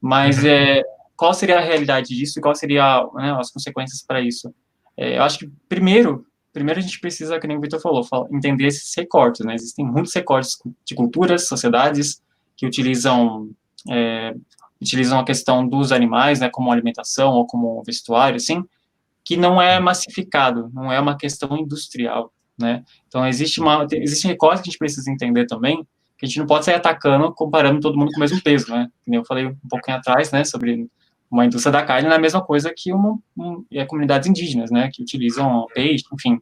Mas uhum. é, qual seria a realidade disso e qual seria né, as consequências para isso? É, eu acho que, primeiro, primeiro a gente precisa, como o Vitor falou, entender esses recortes, né? Existem muitos recortes de culturas, sociedades que utilizam é, utilizam a questão dos animais, né, como alimentação ou como vestuário, assim, que não é massificado, não é uma questão industrial, né? Então existe uma existe um recorte que a gente precisa entender também, que a gente não pode sair atacando comparando todo mundo com o mesmo peso, né? Como eu falei um pouquinho atrás, né, sobre uma indústria da carne não é a mesma coisa que uma, um, é comunidades indígenas, né, que utilizam peixe, enfim.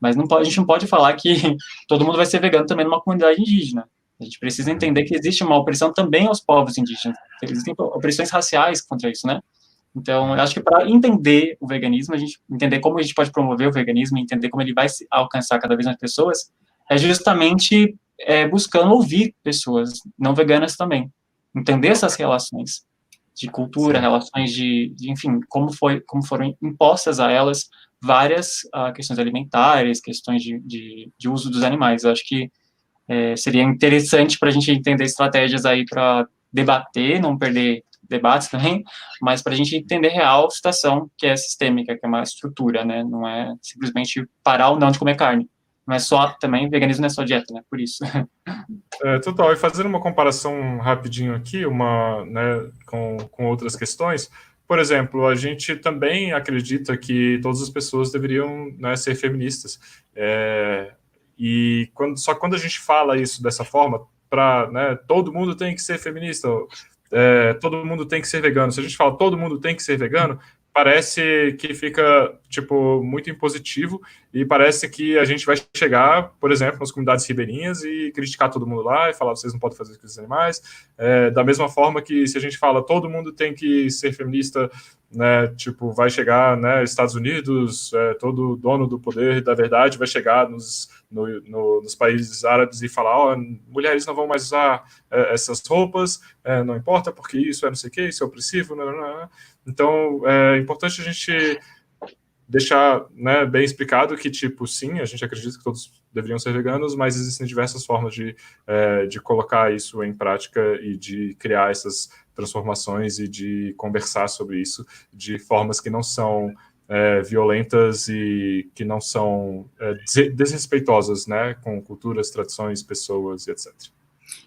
Mas não pode, a gente não pode falar que todo mundo vai ser vegano também numa comunidade indígena. A gente precisa entender que existe uma opressão também aos povos indígenas. Existem opressões raciais contra isso, né? Então, eu acho que para entender o veganismo, a gente entender como a gente pode promover o veganismo, entender como ele vai alcançar cada vez mais pessoas, é justamente é, buscando ouvir pessoas não veganas também, entender essas relações de cultura, Sim. relações de, de, enfim, como foi, como foram impostas a elas várias uh, questões alimentares, questões de, de, de uso dos animais. Eu acho que é, seria interessante para a gente entender estratégias aí para debater, não perder debates também, mas para a gente entender real a situação que é sistêmica, que é uma estrutura, né? Não é simplesmente parar ou não de comer carne. Não é só, também, veganismo não é só dieta, né? Por isso. É, total. E fazendo uma comparação rapidinho aqui, uma, né, com, com outras questões, por exemplo, a gente também acredita que todas as pessoas deveriam né, ser feministas. É, e quando, só quando a gente fala isso dessa forma, para né, todo mundo tem que ser feminista, é, todo mundo tem que ser vegano. Se a gente fala todo mundo tem que ser vegano, parece que fica, tipo, muito impositivo e parece que a gente vai chegar, por exemplo, nas comunidades ribeirinhas e criticar todo mundo lá e falar vocês não podem fazer isso com os animais. É, da mesma forma que se a gente fala todo mundo tem que ser feminista, né, tipo, vai chegar, né, Estados Unidos, é, todo dono do poder da verdade vai chegar nos, no, no, nos países árabes e falar, ó, oh, mulheres não vão mais usar é, essas roupas, é, não importa porque isso é não sei o que, isso é opressivo, não, não, não. Então, é importante a gente deixar né, bem explicado que, tipo, sim, a gente acredita que todos deveriam ser veganos, mas existem diversas formas de, é, de colocar isso em prática e de criar essas transformações e de conversar sobre isso de formas que não são é, violentas e que não são é, desrespeitosas né, com culturas, tradições, pessoas e etc.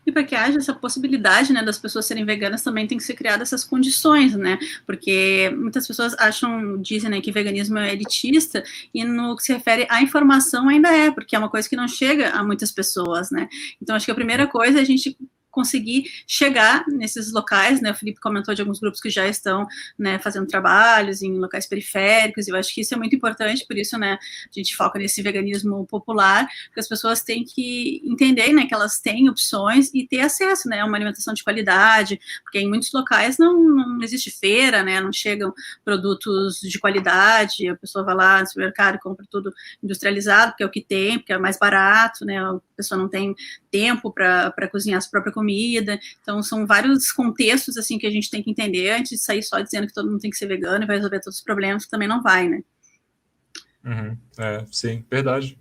E para que haja essa possibilidade, né, das pessoas serem veganas, também tem que ser criadas essas condições, né? Porque muitas pessoas acham, dizem, né, que veganismo é elitista, e no que se refere à informação ainda é, porque é uma coisa que não chega a muitas pessoas, né? Então, acho que a primeira coisa é a gente conseguir chegar nesses locais, né? O Felipe comentou de alguns grupos que já estão, né, fazendo trabalhos em locais periféricos, e eu acho que isso é muito importante, por isso, né, a gente foca nesse veganismo popular, porque as pessoas têm que entender, né, que elas têm opções e ter acesso, né, a uma alimentação de qualidade, porque em muitos locais não, não existe feira, né, não chegam produtos de qualidade, a pessoa vai lá no supermercado e compra tudo industrializado, porque é o que tem, porque é mais barato, né, a pessoa não tem tempo para cozinhar a sua própria comida. Então, são vários contextos assim que a gente tem que entender antes de sair só dizendo que todo mundo tem que ser vegano e vai resolver todos os problemas, que também não vai, né? Uhum. É, sim, verdade.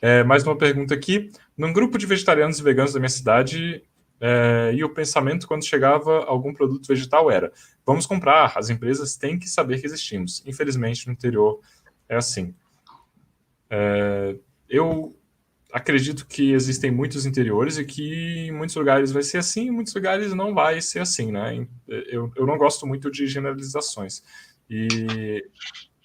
É, mais uma pergunta aqui. Num grupo de vegetarianos e veganos da minha cidade, é, e o pensamento quando chegava algum produto vegetal era: vamos comprar, as empresas têm que saber que existimos. Infelizmente, no interior é assim. É, eu acredito que existem muitos interiores e que em muitos lugares vai ser assim, em muitos lugares não vai ser assim, né? Eu, eu não gosto muito de generalizações. E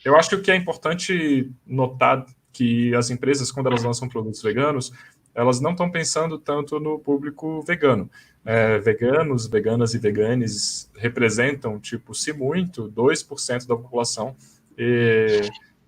eu acho que o que é importante notar que as empresas, quando elas lançam produtos veganos, elas não estão pensando tanto no público vegano. É, veganos, veganas e veganes representam, tipo, se muito, 2% da população. E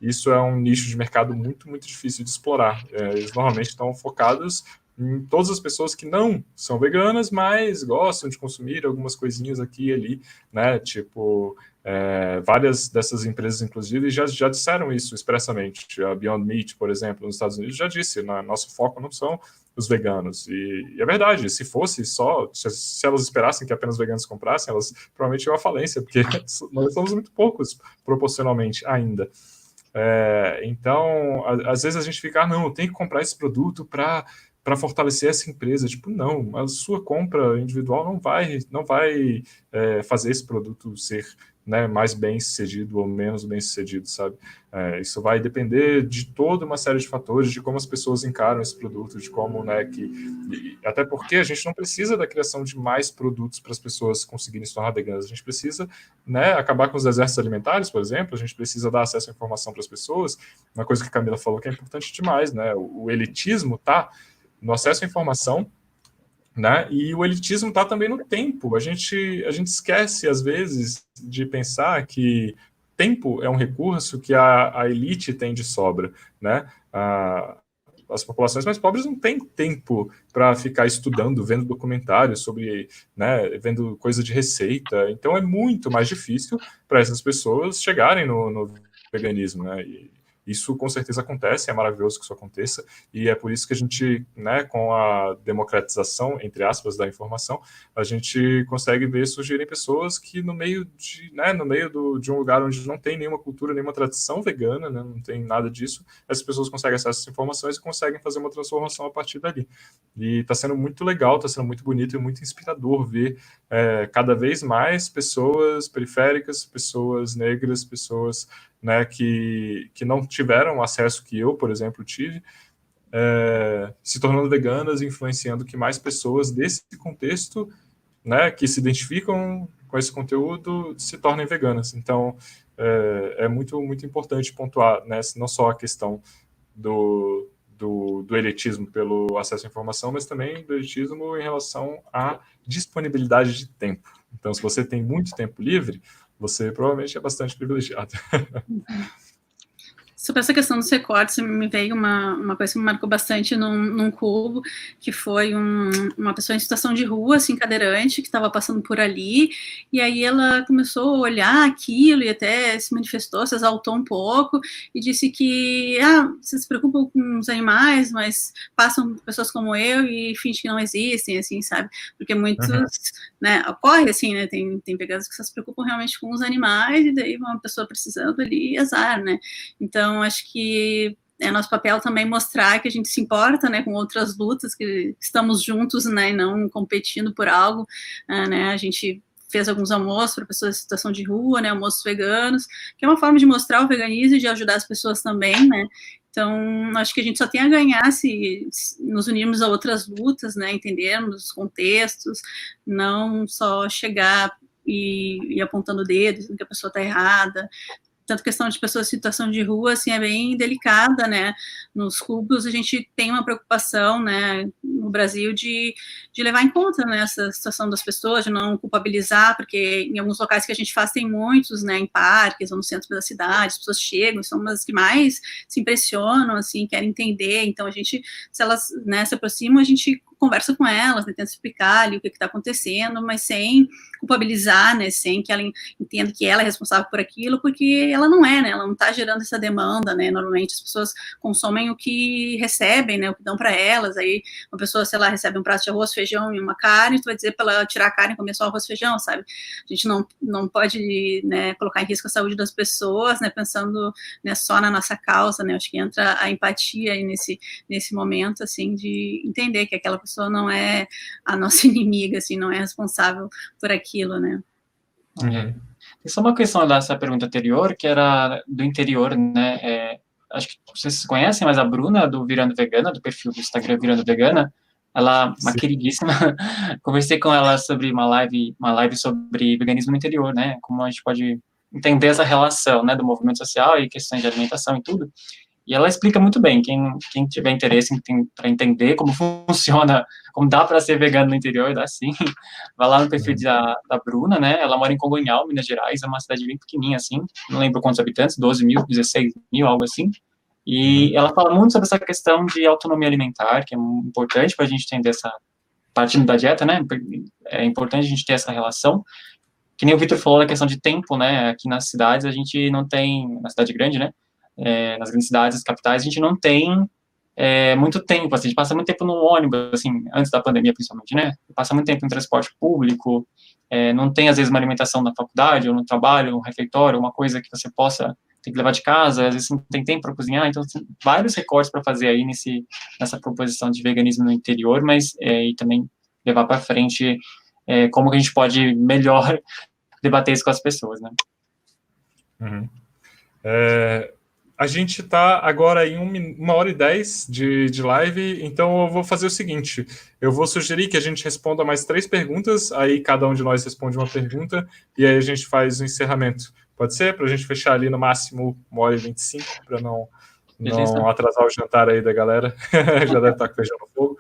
isso é um nicho de mercado muito, muito difícil de explorar. É, eles normalmente estão focados em todas as pessoas que não são veganas, mas gostam de consumir algumas coisinhas aqui e ali, né? Tipo, é, várias dessas empresas, inclusive, já, já disseram isso expressamente. A Beyond Meat, por exemplo, nos Estados Unidos, já disse: né, nosso foco não são os veganos. E, e é verdade, se fosse só, se, se, elas esperassem que apenas veganos comprassem, elas provavelmente iam à falência, porque nós somos muito poucos proporcionalmente ainda. É, então, a, às vezes a gente fica, ah, não, eu tenho que comprar esse produto para para fortalecer essa empresa. Tipo, não, a sua compra individual não vai, não vai é, fazer esse produto ser né, mais bem sucedido ou menos bem sucedido, sabe? É, isso vai depender de toda uma série de fatores, de como as pessoas encaram esse produto, de como, né, que. Até porque a gente não precisa da criação de mais produtos para as pessoas conseguirem se tornar veganas. A gente precisa, né, acabar com os desertos alimentares, por exemplo, a gente precisa dar acesso à informação para as pessoas. Uma coisa que a Camila falou que é importante demais, né? O, o elitismo tá no acesso à informação né? E o elitismo está também no tempo. A gente, a gente esquece, às vezes, de pensar que tempo é um recurso que a, a elite tem de sobra. Né? A, as populações mais pobres não têm tempo para ficar estudando, vendo documentários sobre, né, vendo coisa de receita. Então é muito mais difícil para essas pessoas chegarem no, no veganismo, né? E, isso com certeza acontece, é maravilhoso que isso aconteça, e é por isso que a gente, né, com a democratização, entre aspas, da informação, a gente consegue ver surgirem pessoas que no meio de, né, no meio do, de um lugar onde não tem nenhuma cultura, nenhuma tradição vegana, né, não tem nada disso, essas pessoas conseguem acesso a essas informações e conseguem fazer uma transformação a partir dali. E está sendo muito legal, está sendo muito bonito e muito inspirador ver é, cada vez mais pessoas periféricas, pessoas negras, pessoas né, que, que não tiveram acesso que eu, por exemplo, tive, é, se tornando veganas, influenciando que mais pessoas desse contexto, né, que se identificam com esse conteúdo, se tornem veganas. Então, é, é muito, muito importante pontuar, né, não só a questão do, do, do, elitismo pelo acesso à informação, mas também do elitismo em relação à disponibilidade de tempo. Então, se você tem muito tempo livre, você provavelmente é bastante privilegiado. Sobre essa questão dos recortes, me veio uma, uma coisa que me marcou bastante num, num cubo, que foi um, uma pessoa em situação de rua, assim, cadeirante, que estava passando por ali, e aí ela começou a olhar aquilo e até se manifestou, se exaltou um pouco, e disse que, ah, vocês se preocupam com os animais, mas passam pessoas como eu e fingem que não existem, assim, sabe? Porque muitos, uhum. né, ocorre assim, né, tem, tem pegadas que se preocupam realmente com os animais, e daí uma pessoa precisando ali, azar, né? Então, então, acho que é nosso papel também mostrar que a gente se importa, né, com outras lutas, que estamos juntos, né, e não competindo por algo, uh, né, a gente fez alguns almoços para pessoas em situação de rua, né, almoços veganos, que é uma forma de mostrar o veganismo e de ajudar as pessoas também, né, então, acho que a gente só tem a ganhar se, nos unirmos a outras lutas, né, entendermos os contextos, não só chegar e, e apontando dedos, que a pessoa está errada, tanto questão de pessoas em situação de rua, assim, é bem delicada, né? Nos clubes a gente tem uma preocupação, né, no Brasil de, de levar em conta né, essa situação das pessoas, de não culpabilizar, porque em alguns locais que a gente faz tem muitos, né, em parques ou no centro da cidade, as pessoas chegam, são umas que mais se impressionam, assim, querem entender, então a gente, se elas, né, se aproximam, a gente conversa com elas, né, tenta explicar ali o que está acontecendo, mas sem culpabilizar, né, sem que ela entenda que ela é responsável por aquilo, porque ela não é, né, ela não está gerando essa demanda, né, normalmente as pessoas consomem o que recebem, né, o que dão para elas, aí uma pessoa, sei lá, recebe um prato de arroz, feijão e uma carne, tu vai dizer para ela tirar a carne e comer só arroz e feijão, sabe? A gente não, não pode, né, colocar em risco a saúde das pessoas, né, pensando, né, só na nossa causa, né, acho que entra a empatia aí nesse, nesse momento, assim, de entender que aquela pessoa pessoa não é a nossa inimiga, assim, não é responsável por aquilo, né? Uhum. Tem só uma questão dessa pergunta anterior, que era do interior, né? É, acho que vocês conhecem, mas a Bruna, do Virando Vegana, do perfil do Instagram Virando Vegana, ela, uma Sim. queridíssima, conversei com ela sobre uma live, uma live sobre veganismo no interior, né? Como a gente pode entender essa relação, né, do movimento social e questões de alimentação e tudo. E ela explica muito bem. Quem, quem tiver interesse para entender como funciona, como dá para ser vegano no interior, dá sim. Vai lá no perfil da, da Bruna, né? Ela mora em Congonhal, Minas Gerais, é uma cidade bem pequenininha, assim. Não lembro quantos habitantes, 12 mil, 16 mil, algo assim. E uhum. ela fala muito sobre essa questão de autonomia alimentar, que é importante para a gente entender essa partindo da dieta, né? É importante a gente ter essa relação. Que nem o Victor falou da questão de tempo, né? Aqui nas cidades a gente não tem, na cidade grande, né? É, nas grandes cidades, as capitais, a gente não tem é, muito tempo, assim, a gente passa muito tempo no ônibus, assim, antes da pandemia principalmente, né? Passa muito tempo em transporte público, é, não tem às vezes uma alimentação na faculdade ou no trabalho, um refeitório, uma coisa que você possa ter que levar de casa, às vezes não tem tempo para cozinhar, então tem vários recortes para fazer aí nesse, nessa proposição de veganismo no interior, mas é, e também levar para frente é, como que a gente pode melhor debater isso com as pessoas, né? Uhum. É, a gente está agora em um, uma hora e dez de, de live, então eu vou fazer o seguinte: eu vou sugerir que a gente responda mais três perguntas, aí cada um de nós responde uma pergunta, e aí a gente faz o encerramento. Pode ser? Para a gente fechar ali no máximo uma hora e vinte e cinco, para não, não atrasar o jantar aí da galera. Já deve estar com feijão no fogo.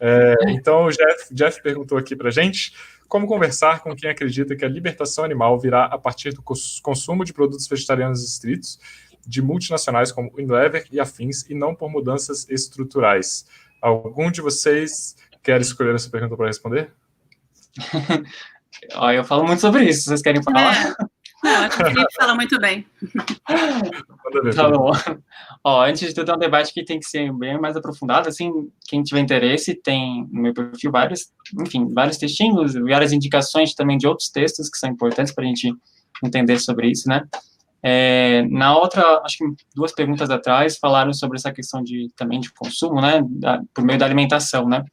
É, então, o Jeff, Jeff perguntou aqui para a gente como conversar com quem acredita que a libertação animal virá a partir do consumo de produtos vegetarianos estritos de multinacionais como Unilever e afins, e não por mudanças estruturais. Algum de vocês quer escolher essa pergunta para responder? Ó, eu falo muito sobre isso, vocês querem falar? É. Não, acho que o Felipe fala muito bem. tá bom. Ó, antes de tudo, é um debate que tem que ser bem mais aprofundado, assim, quem tiver interesse, tem no meu perfil vários, enfim, vários textinhos, várias indicações também de outros textos que são importantes para a gente entender sobre isso, né? É, na outra, acho que duas perguntas atrás, falaram sobre essa questão de também de consumo, né, da, por meio da alimentação, né,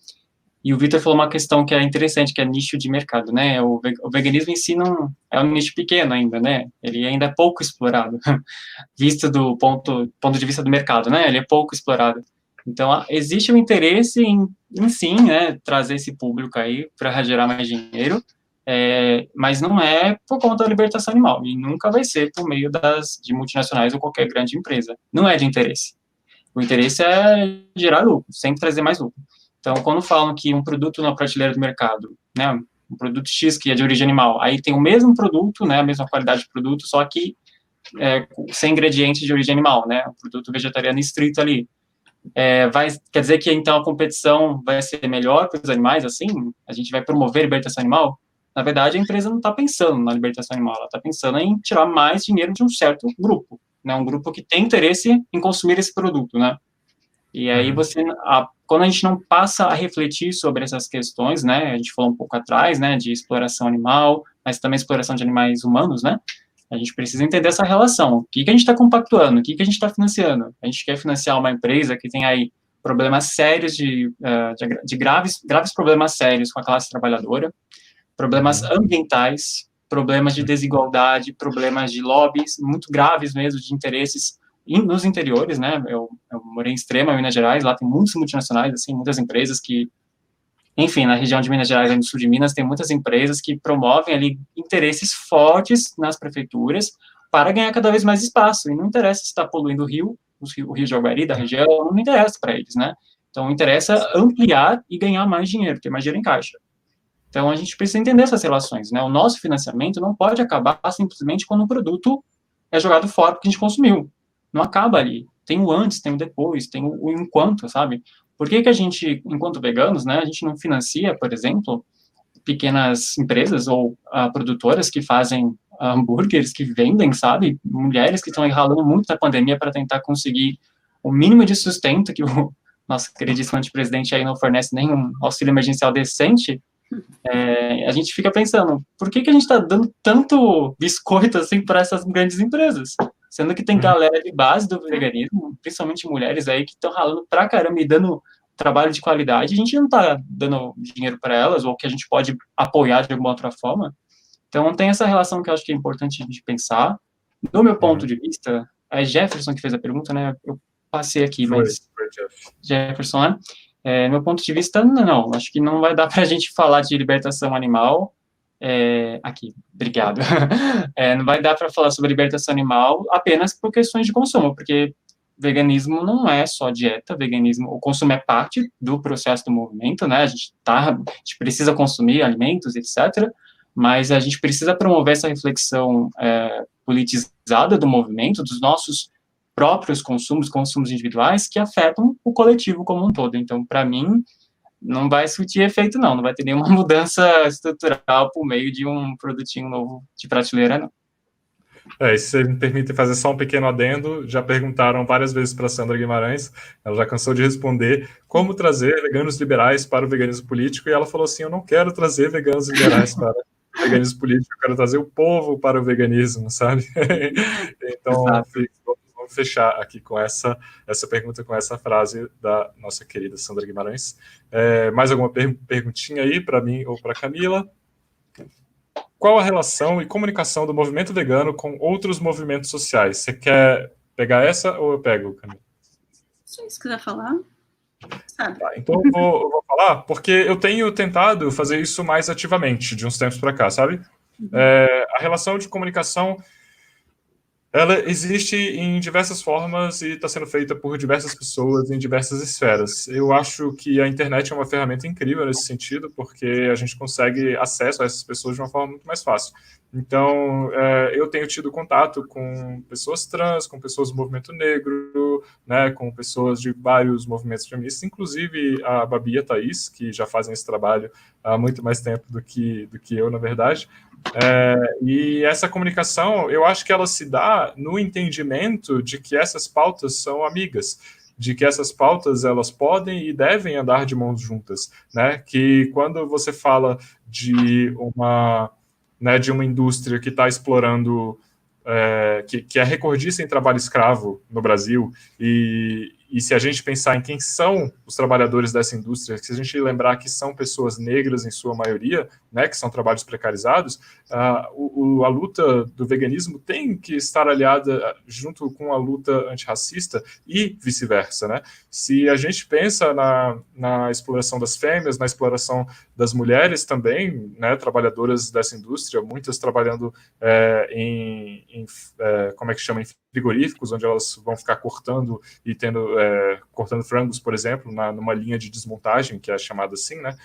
e o Vitor falou uma questão que é interessante, que é nicho de mercado, né, o, o, veganismo em si não é um nicho pequeno ainda, né, ele ainda é pouco explorado, visto do ponto, ponto de vista do mercado, né, ele é pouco explorado. Então, existe um interesse em, em sim, né, trazer esse público aí para gerar mais dinheiro, é, mas não é por conta da libertação animal, e nunca vai ser por meio das, de multinacionais ou qualquer grande empresa. Não é de interesse. O interesse é gerar lucro, sempre trazer mais lucro. Então, quando falam que um produto na prateleira do mercado, né, um produto X que é de origem animal, aí tem o mesmo produto, né, a mesma qualidade de produto, só que é, sem ingredientes de origem animal, né, um produto vegetariano estrito ali. É, vai, quer dizer que então a competição vai ser melhor para os animais, assim? A gente vai promover a libertação animal? Na verdade, a empresa não está pensando na libertação animal, ela está pensando em tirar mais dinheiro de um certo grupo, né? Um grupo que tem interesse em consumir esse produto, né? E aí uhum. você, a, quando a gente não passa a refletir sobre essas questões, né? A gente falou um pouco atrás, né? De exploração animal, mas também exploração de animais humanos, né? A gente precisa entender essa relação. O que, que a gente está compactuando? O que, que a gente está financiando? A gente quer financiar uma empresa que tem aí problemas sérios de, uh, de, de graves, graves problemas sérios com a classe trabalhadora, problemas uhum. ambientais, problemas de desigualdade, problemas de lobbies muito graves mesmo, de interesses in, nos interiores, né? Eu, eu morei em Extrema, Minas Gerais, lá tem muitas multinacionais, assim, muitas empresas que, enfim, na região de Minas Gerais, no sul de Minas, tem muitas empresas que promovem ali interesses fortes nas prefeituras para ganhar cada vez mais espaço. E não interessa se está poluindo o rio, o rio de Jaguari, da região, não interessa para eles, né? Então, interessa ampliar e ganhar mais dinheiro, ter mais dinheiro em caixa. Então, a gente precisa entender essas relações, né? O nosso financiamento não pode acabar simplesmente quando o produto é jogado fora porque a gente consumiu. Não acaba ali. Tem o antes, tem o depois, tem o, enquanto, sabe? Por que, que a gente, enquanto veganos, né, a gente não financia, por exemplo, pequenas empresas ou uh, produtoras que fazem hambúrgueres, que vendem, sabe? Mulheres que estão ralando muito na pandemia para tentar conseguir o mínimo de sustento que o nosso queridíssimo antepresidente aí não fornece nenhum auxílio emergencial decente, é, a gente fica pensando, por que, que a gente está dando tanto biscoito assim para essas grandes empresas? Sendo que tem uhum. galera de base do veganismo, principalmente mulheres aí, que estão ralando pra caramba e dando trabalho de qualidade, a gente não está dando dinheiro para elas, ou que a gente pode apoiar de alguma outra forma. Então, tem essa relação que eu acho que é importante a gente pensar. Do meu ponto uhum. de vista, é Jefferson que fez a pergunta, né? Eu passei aqui, mas. Jefferson, né? É, meu ponto de vista, não, acho que não vai dar para a gente falar de libertação animal. É, aqui, obrigado. É, não vai dar para falar sobre libertação animal apenas por questões de consumo, porque veganismo não é só dieta, veganismo, o consumo é parte do processo do movimento, né? A gente tá, a gente precisa consumir alimentos, etc. Mas a gente precisa promover essa reflexão é, politizada do movimento, dos nossos próprios consumos, consumos individuais, que afetam o coletivo como um todo. Então, para mim, não vai surtir efeito, não. Não vai ter nenhuma mudança estrutural por meio de um produtinho novo de prateleira, não. É, se você me permite fazer só um pequeno adendo, já perguntaram várias vezes para Sandra Guimarães, ela já cansou de responder como trazer veganos liberais para o veganismo político, e ela falou assim: Eu não quero trazer veganos liberais para o veganismo político, eu quero trazer o povo para o veganismo, sabe? então, fechar aqui com essa, essa pergunta, com essa frase da nossa querida Sandra Guimarães. É, mais alguma per perguntinha aí para mim ou para Camila? Qual a relação e comunicação do movimento vegano com outros movimentos sociais? Você quer pegar essa ou eu pego, Camila? Se você quiser falar. Tá, então eu vou, eu vou, falar, porque eu tenho tentado fazer isso mais ativamente de uns tempos para cá, sabe? Uhum. É, a relação de comunicação ela existe em diversas formas e está sendo feita por diversas pessoas em diversas esferas. Eu acho que a internet é uma ferramenta incrível nesse sentido, porque a gente consegue acesso a essas pessoas de uma forma muito mais fácil. Então, é, eu tenho tido contato com pessoas trans, com pessoas do movimento negro, né, com pessoas de vários movimentos feministas, inclusive a Babi e a Thaís, que já fazem esse trabalho há muito mais tempo do que, do que eu, na verdade. É, e essa comunicação, eu acho que ela se dá no entendimento de que essas pautas são amigas, de que essas pautas elas podem e devem andar de mãos juntas, né? Que quando você fala de uma, né, de uma indústria que está explorando é, que, que, é recordista em trabalho escravo no Brasil e, e se a gente pensar em quem são os trabalhadores dessa indústria, se a gente lembrar que são pessoas negras em sua maioria, né, que são trabalhos precarizados, uh, o, a luta do veganismo tem que estar aliada junto com a luta antirracista e vice-versa, né? Se a gente pensa na, na exploração das fêmeas, na exploração das mulheres também, né, trabalhadoras dessa indústria, muitas trabalhando é, em, em é, como é que chama, em frigoríficos, onde elas vão ficar cortando e tendo, é, cortando frangos, por exemplo, na, numa linha de desmontagem, que é chamada assim, né,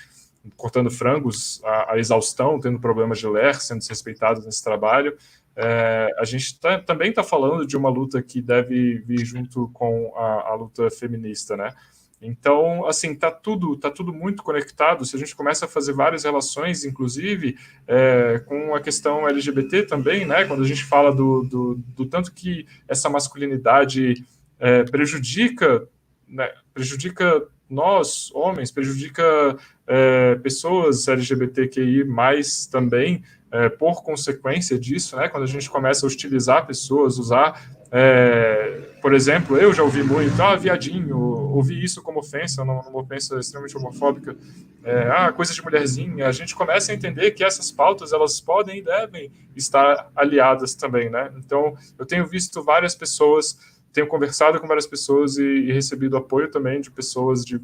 cortando frangos a, a exaustão, tendo problemas de ler, sendo desrespeitados nesse trabalho, é, a gente tá, também está falando de uma luta que deve vir junto com a, a luta feminista, né, então, assim, tá tudo, tá tudo muito conectado. Se a gente começa a fazer várias relações, inclusive é, com a questão LGBT também, né? Quando a gente fala do, do, do tanto que essa masculinidade é, prejudica, né, prejudica nós, homens, prejudica é, pessoas LGBTQI mais também, é, por consequência disso, né? Quando a gente começa a hostilizar pessoas, usar é, por exemplo, eu já ouvi muito, ah, viadinho, ouvi isso como ofensa, uma ofensa extremamente homofóbica, é, ah, coisa de mulherzinha. A gente começa a entender que essas pautas, elas podem e devem estar aliadas também, né? Então, eu tenho visto várias pessoas, tenho conversado com várias pessoas e, e recebido apoio também de pessoas de,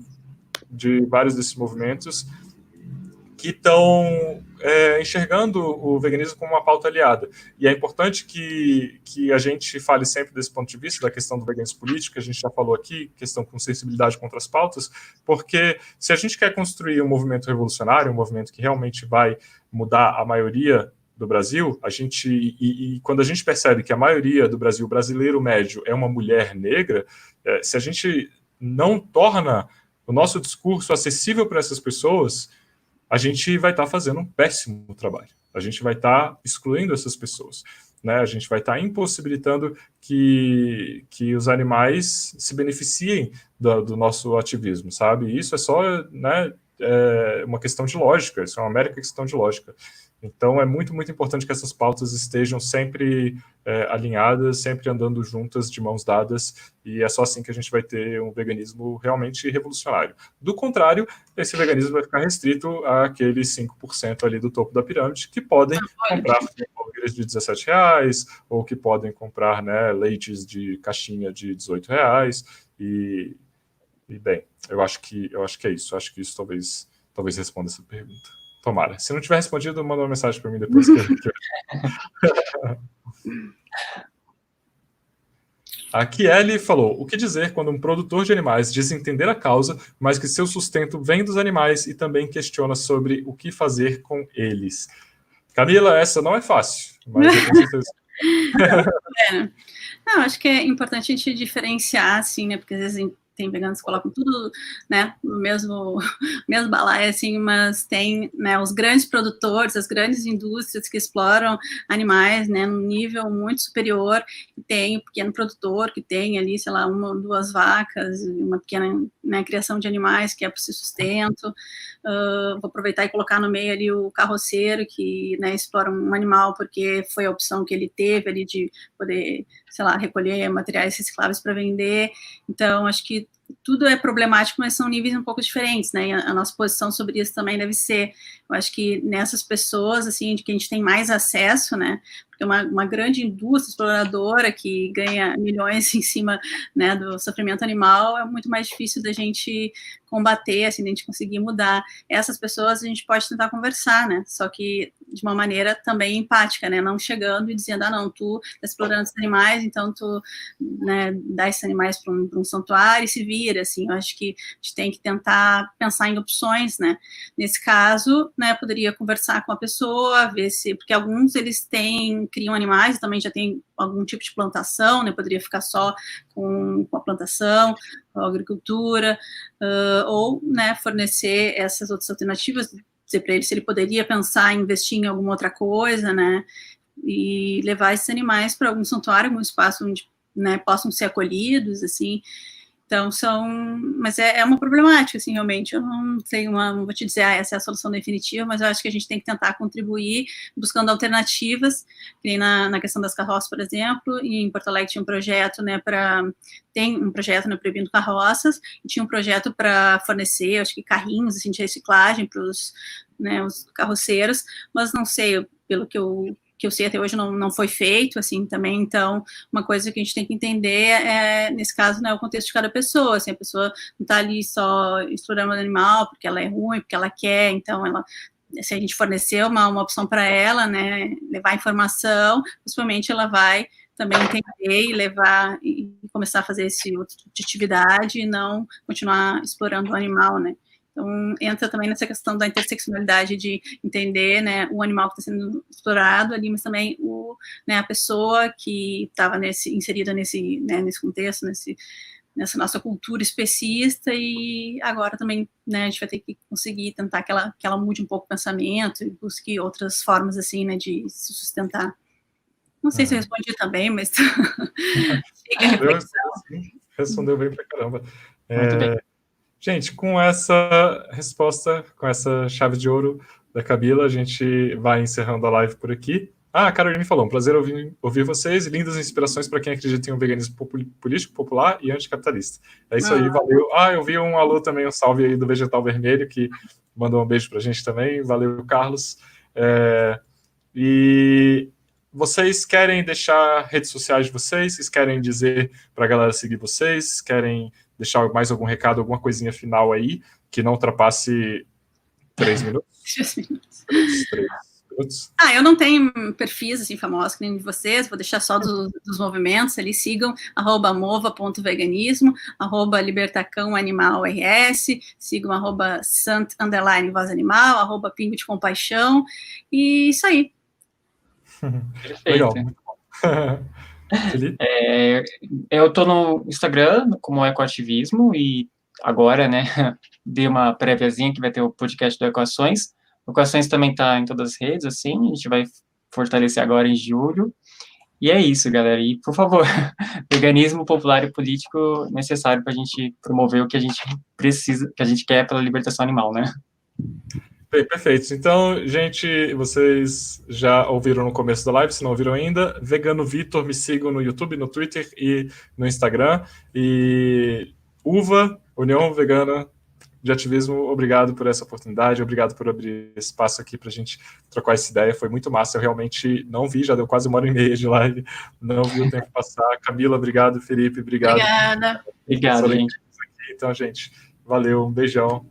de vários desses movimentos que estão é, enxergando o veganismo como uma pauta aliada. E é importante que, que a gente fale sempre desse ponto de vista, da questão do veganismo político, que a gente já falou aqui, questão com sensibilidade contra as pautas, porque se a gente quer construir um movimento revolucionário, um movimento que realmente vai mudar a maioria do Brasil, a gente e, e, quando a gente percebe que a maioria do Brasil brasileiro médio é uma mulher negra, é, se a gente não torna o nosso discurso acessível para essas pessoas, a gente vai estar tá fazendo um péssimo trabalho. A gente vai estar tá excluindo essas pessoas. Né? A gente vai estar tá impossibilitando que, que os animais se beneficiem do, do nosso ativismo, sabe? Isso é só né, é uma questão de lógica, isso é uma mera questão de lógica. Então, é muito, muito importante que essas pautas estejam sempre é, alinhadas, sempre andando juntas, de mãos dadas, e é só assim que a gente vai ter um veganismo realmente revolucionário. Do contrário, esse veganismo vai ficar restrito àqueles 5% ali do topo da pirâmide, que podem ah, comprar hambúrgueres de 17 reais, ou que podem comprar né, leites de caixinha de 18 reais, e, e bem, eu acho que eu acho que é isso. Eu acho que isso talvez talvez responda essa pergunta. Tomara. Se não tiver respondido, manda uma mensagem para mim depois. Que... A Kieli falou: o que dizer quando um produtor de animais diz entender a causa, mas que seu sustento vem dos animais e também questiona sobre o que fazer com eles? Camila, essa não é fácil, mas eu tenho certeza. é. Não, acho que é importante a gente diferenciar, assim, né? Porque às vezes tem veganos que colocam tudo, né, mesmo, mesmo balaio, assim, mas tem, né, os grandes produtores, as grandes indústrias que exploram animais, né, num nível muito superior, e tem o pequeno produtor que tem ali, sei lá, uma duas vacas, uma pequena né, criação de animais que é para si sustento, uh, vou aproveitar e colocar no meio ali o carroceiro que, né, explora um animal porque foi a opção que ele teve ali de poder sei lá, recolher materiais recicláveis para vender. Então, acho que tudo é problemático, mas são níveis um pouco diferentes, né? A, a nossa posição sobre isso também deve ser, eu acho que nessas pessoas, assim, de que a gente tem mais acesso, né? Porque uma, uma grande indústria exploradora que ganha milhões em cima, né, do sofrimento animal, é muito mais difícil da gente combater, assim, da gente conseguir mudar. Essas pessoas a gente pode tentar conversar, né? Só que de uma maneira também empática, né? Não chegando e dizendo, ah, não, tu está explorando esses animais, então tu né, dá esses animais para um, um, santuário e se vira, assim. Eu acho que a gente tem que tentar pensar em opções, né? Nesse caso, né, poderia conversar com a pessoa, ver se, porque alguns eles têm, criam animais também já tem algum tipo de plantação, né? Poderia ficar só com, com a plantação, com a agricultura, uh, ou, né, fornecer essas outras alternativas dizer para ele se ele poderia pensar em investir em alguma outra coisa, né? E levar esses animais para algum santuário, algum espaço onde né, possam ser acolhidos, assim. Então, são. Mas é, é, uma problemática, assim, realmente. Eu não tenho uma. Não vou te dizer, ah, essa é a solução definitiva, mas eu acho que a gente tem que tentar contribuir buscando alternativas, que na, na questão das carroças, por exemplo, e em Porto Alegre tinha um projeto, né, para. Tem um projeto, né, proibindo carroças, e tinha um projeto para fornecer, acho que carrinhos, assim, de reciclagem para né, os carroceiros, mas não sei, pelo que eu que eu sei até hoje não, não foi feito, assim, também, então, uma coisa que a gente tem que entender é, nesse caso, né, o contexto de cada pessoa, assim, a pessoa não está ali só explorando o animal porque ela é ruim, porque ela quer, então, ela se a gente fornecer uma, uma opção para ela, né, levar informação, principalmente ela vai também entender e levar e começar a fazer esse outro tipo de atividade e não continuar explorando o animal, né. Então, entra também nessa questão da interseccionalidade de entender né, o animal que está sendo explorado ali, mas também o, né, a pessoa que estava nesse, inserida nesse, né, nesse contexto, nesse, nessa nossa cultura especista, e agora também né, a gente vai ter que conseguir tentar que ela, que ela mude um pouco o pensamento e busque outras formas assim, né, de se sustentar. Não sei uhum. se eu uhum. respondi também, mas fica a reflexão. Respondeu bem pra caramba. Muito é... bem. Gente, com essa resposta, com essa chave de ouro da Kabila, a gente vai encerrando a live por aqui. Ah, a Caroline falou, um prazer ouvir, ouvir vocês e lindas inspirações para quem acredita em um veganismo político, popular e anticapitalista. É isso ah. aí, valeu. Ah, eu vi um alô também, um salve aí do Vegetal Vermelho, que mandou um beijo para a gente também. Valeu, Carlos. É, e vocês querem deixar redes sociais de vocês? Vocês querem dizer para a galera seguir vocês? Querem deixar mais algum recado, alguma coisinha final aí, que não ultrapasse Três minutos? Três minutos. Três minutos. Ah, eu não tenho perfis assim famosos que nem de vocês, vou deixar só dos, dos movimentos ali, sigam arroba mova.veganismo, arroba libertacão animal RS, sigam arroba sant underline voz animal, arroba pingo de compaixão, e isso aí. Perfeito. Legal, muito bom. É, eu tô no Instagram como Ecoativismo e agora, né, dei uma préviazinha que vai ter o podcast do Equações. O Equações também tá em todas as redes, assim, a gente vai fortalecer agora em julho. E é isso, galera. E, por favor, veganismo popular e político necessário para a gente promover o que a gente precisa, que a gente quer pela libertação animal, né? Bem, perfeito. Então, gente, vocês já ouviram no começo da live, se não ouviram ainda, Vegano Vitor, me sigam no YouTube, no Twitter e no Instagram. E UVA, União Vegana de Ativismo, obrigado por essa oportunidade, obrigado por abrir espaço aqui para a gente trocar essa ideia, foi muito massa. Eu realmente não vi, já deu quase uma hora e meia de live, não vi o tempo passar. Camila, obrigado. Felipe, obrigado. Obrigada. Obrigado, gente. Então, gente, valeu, um beijão.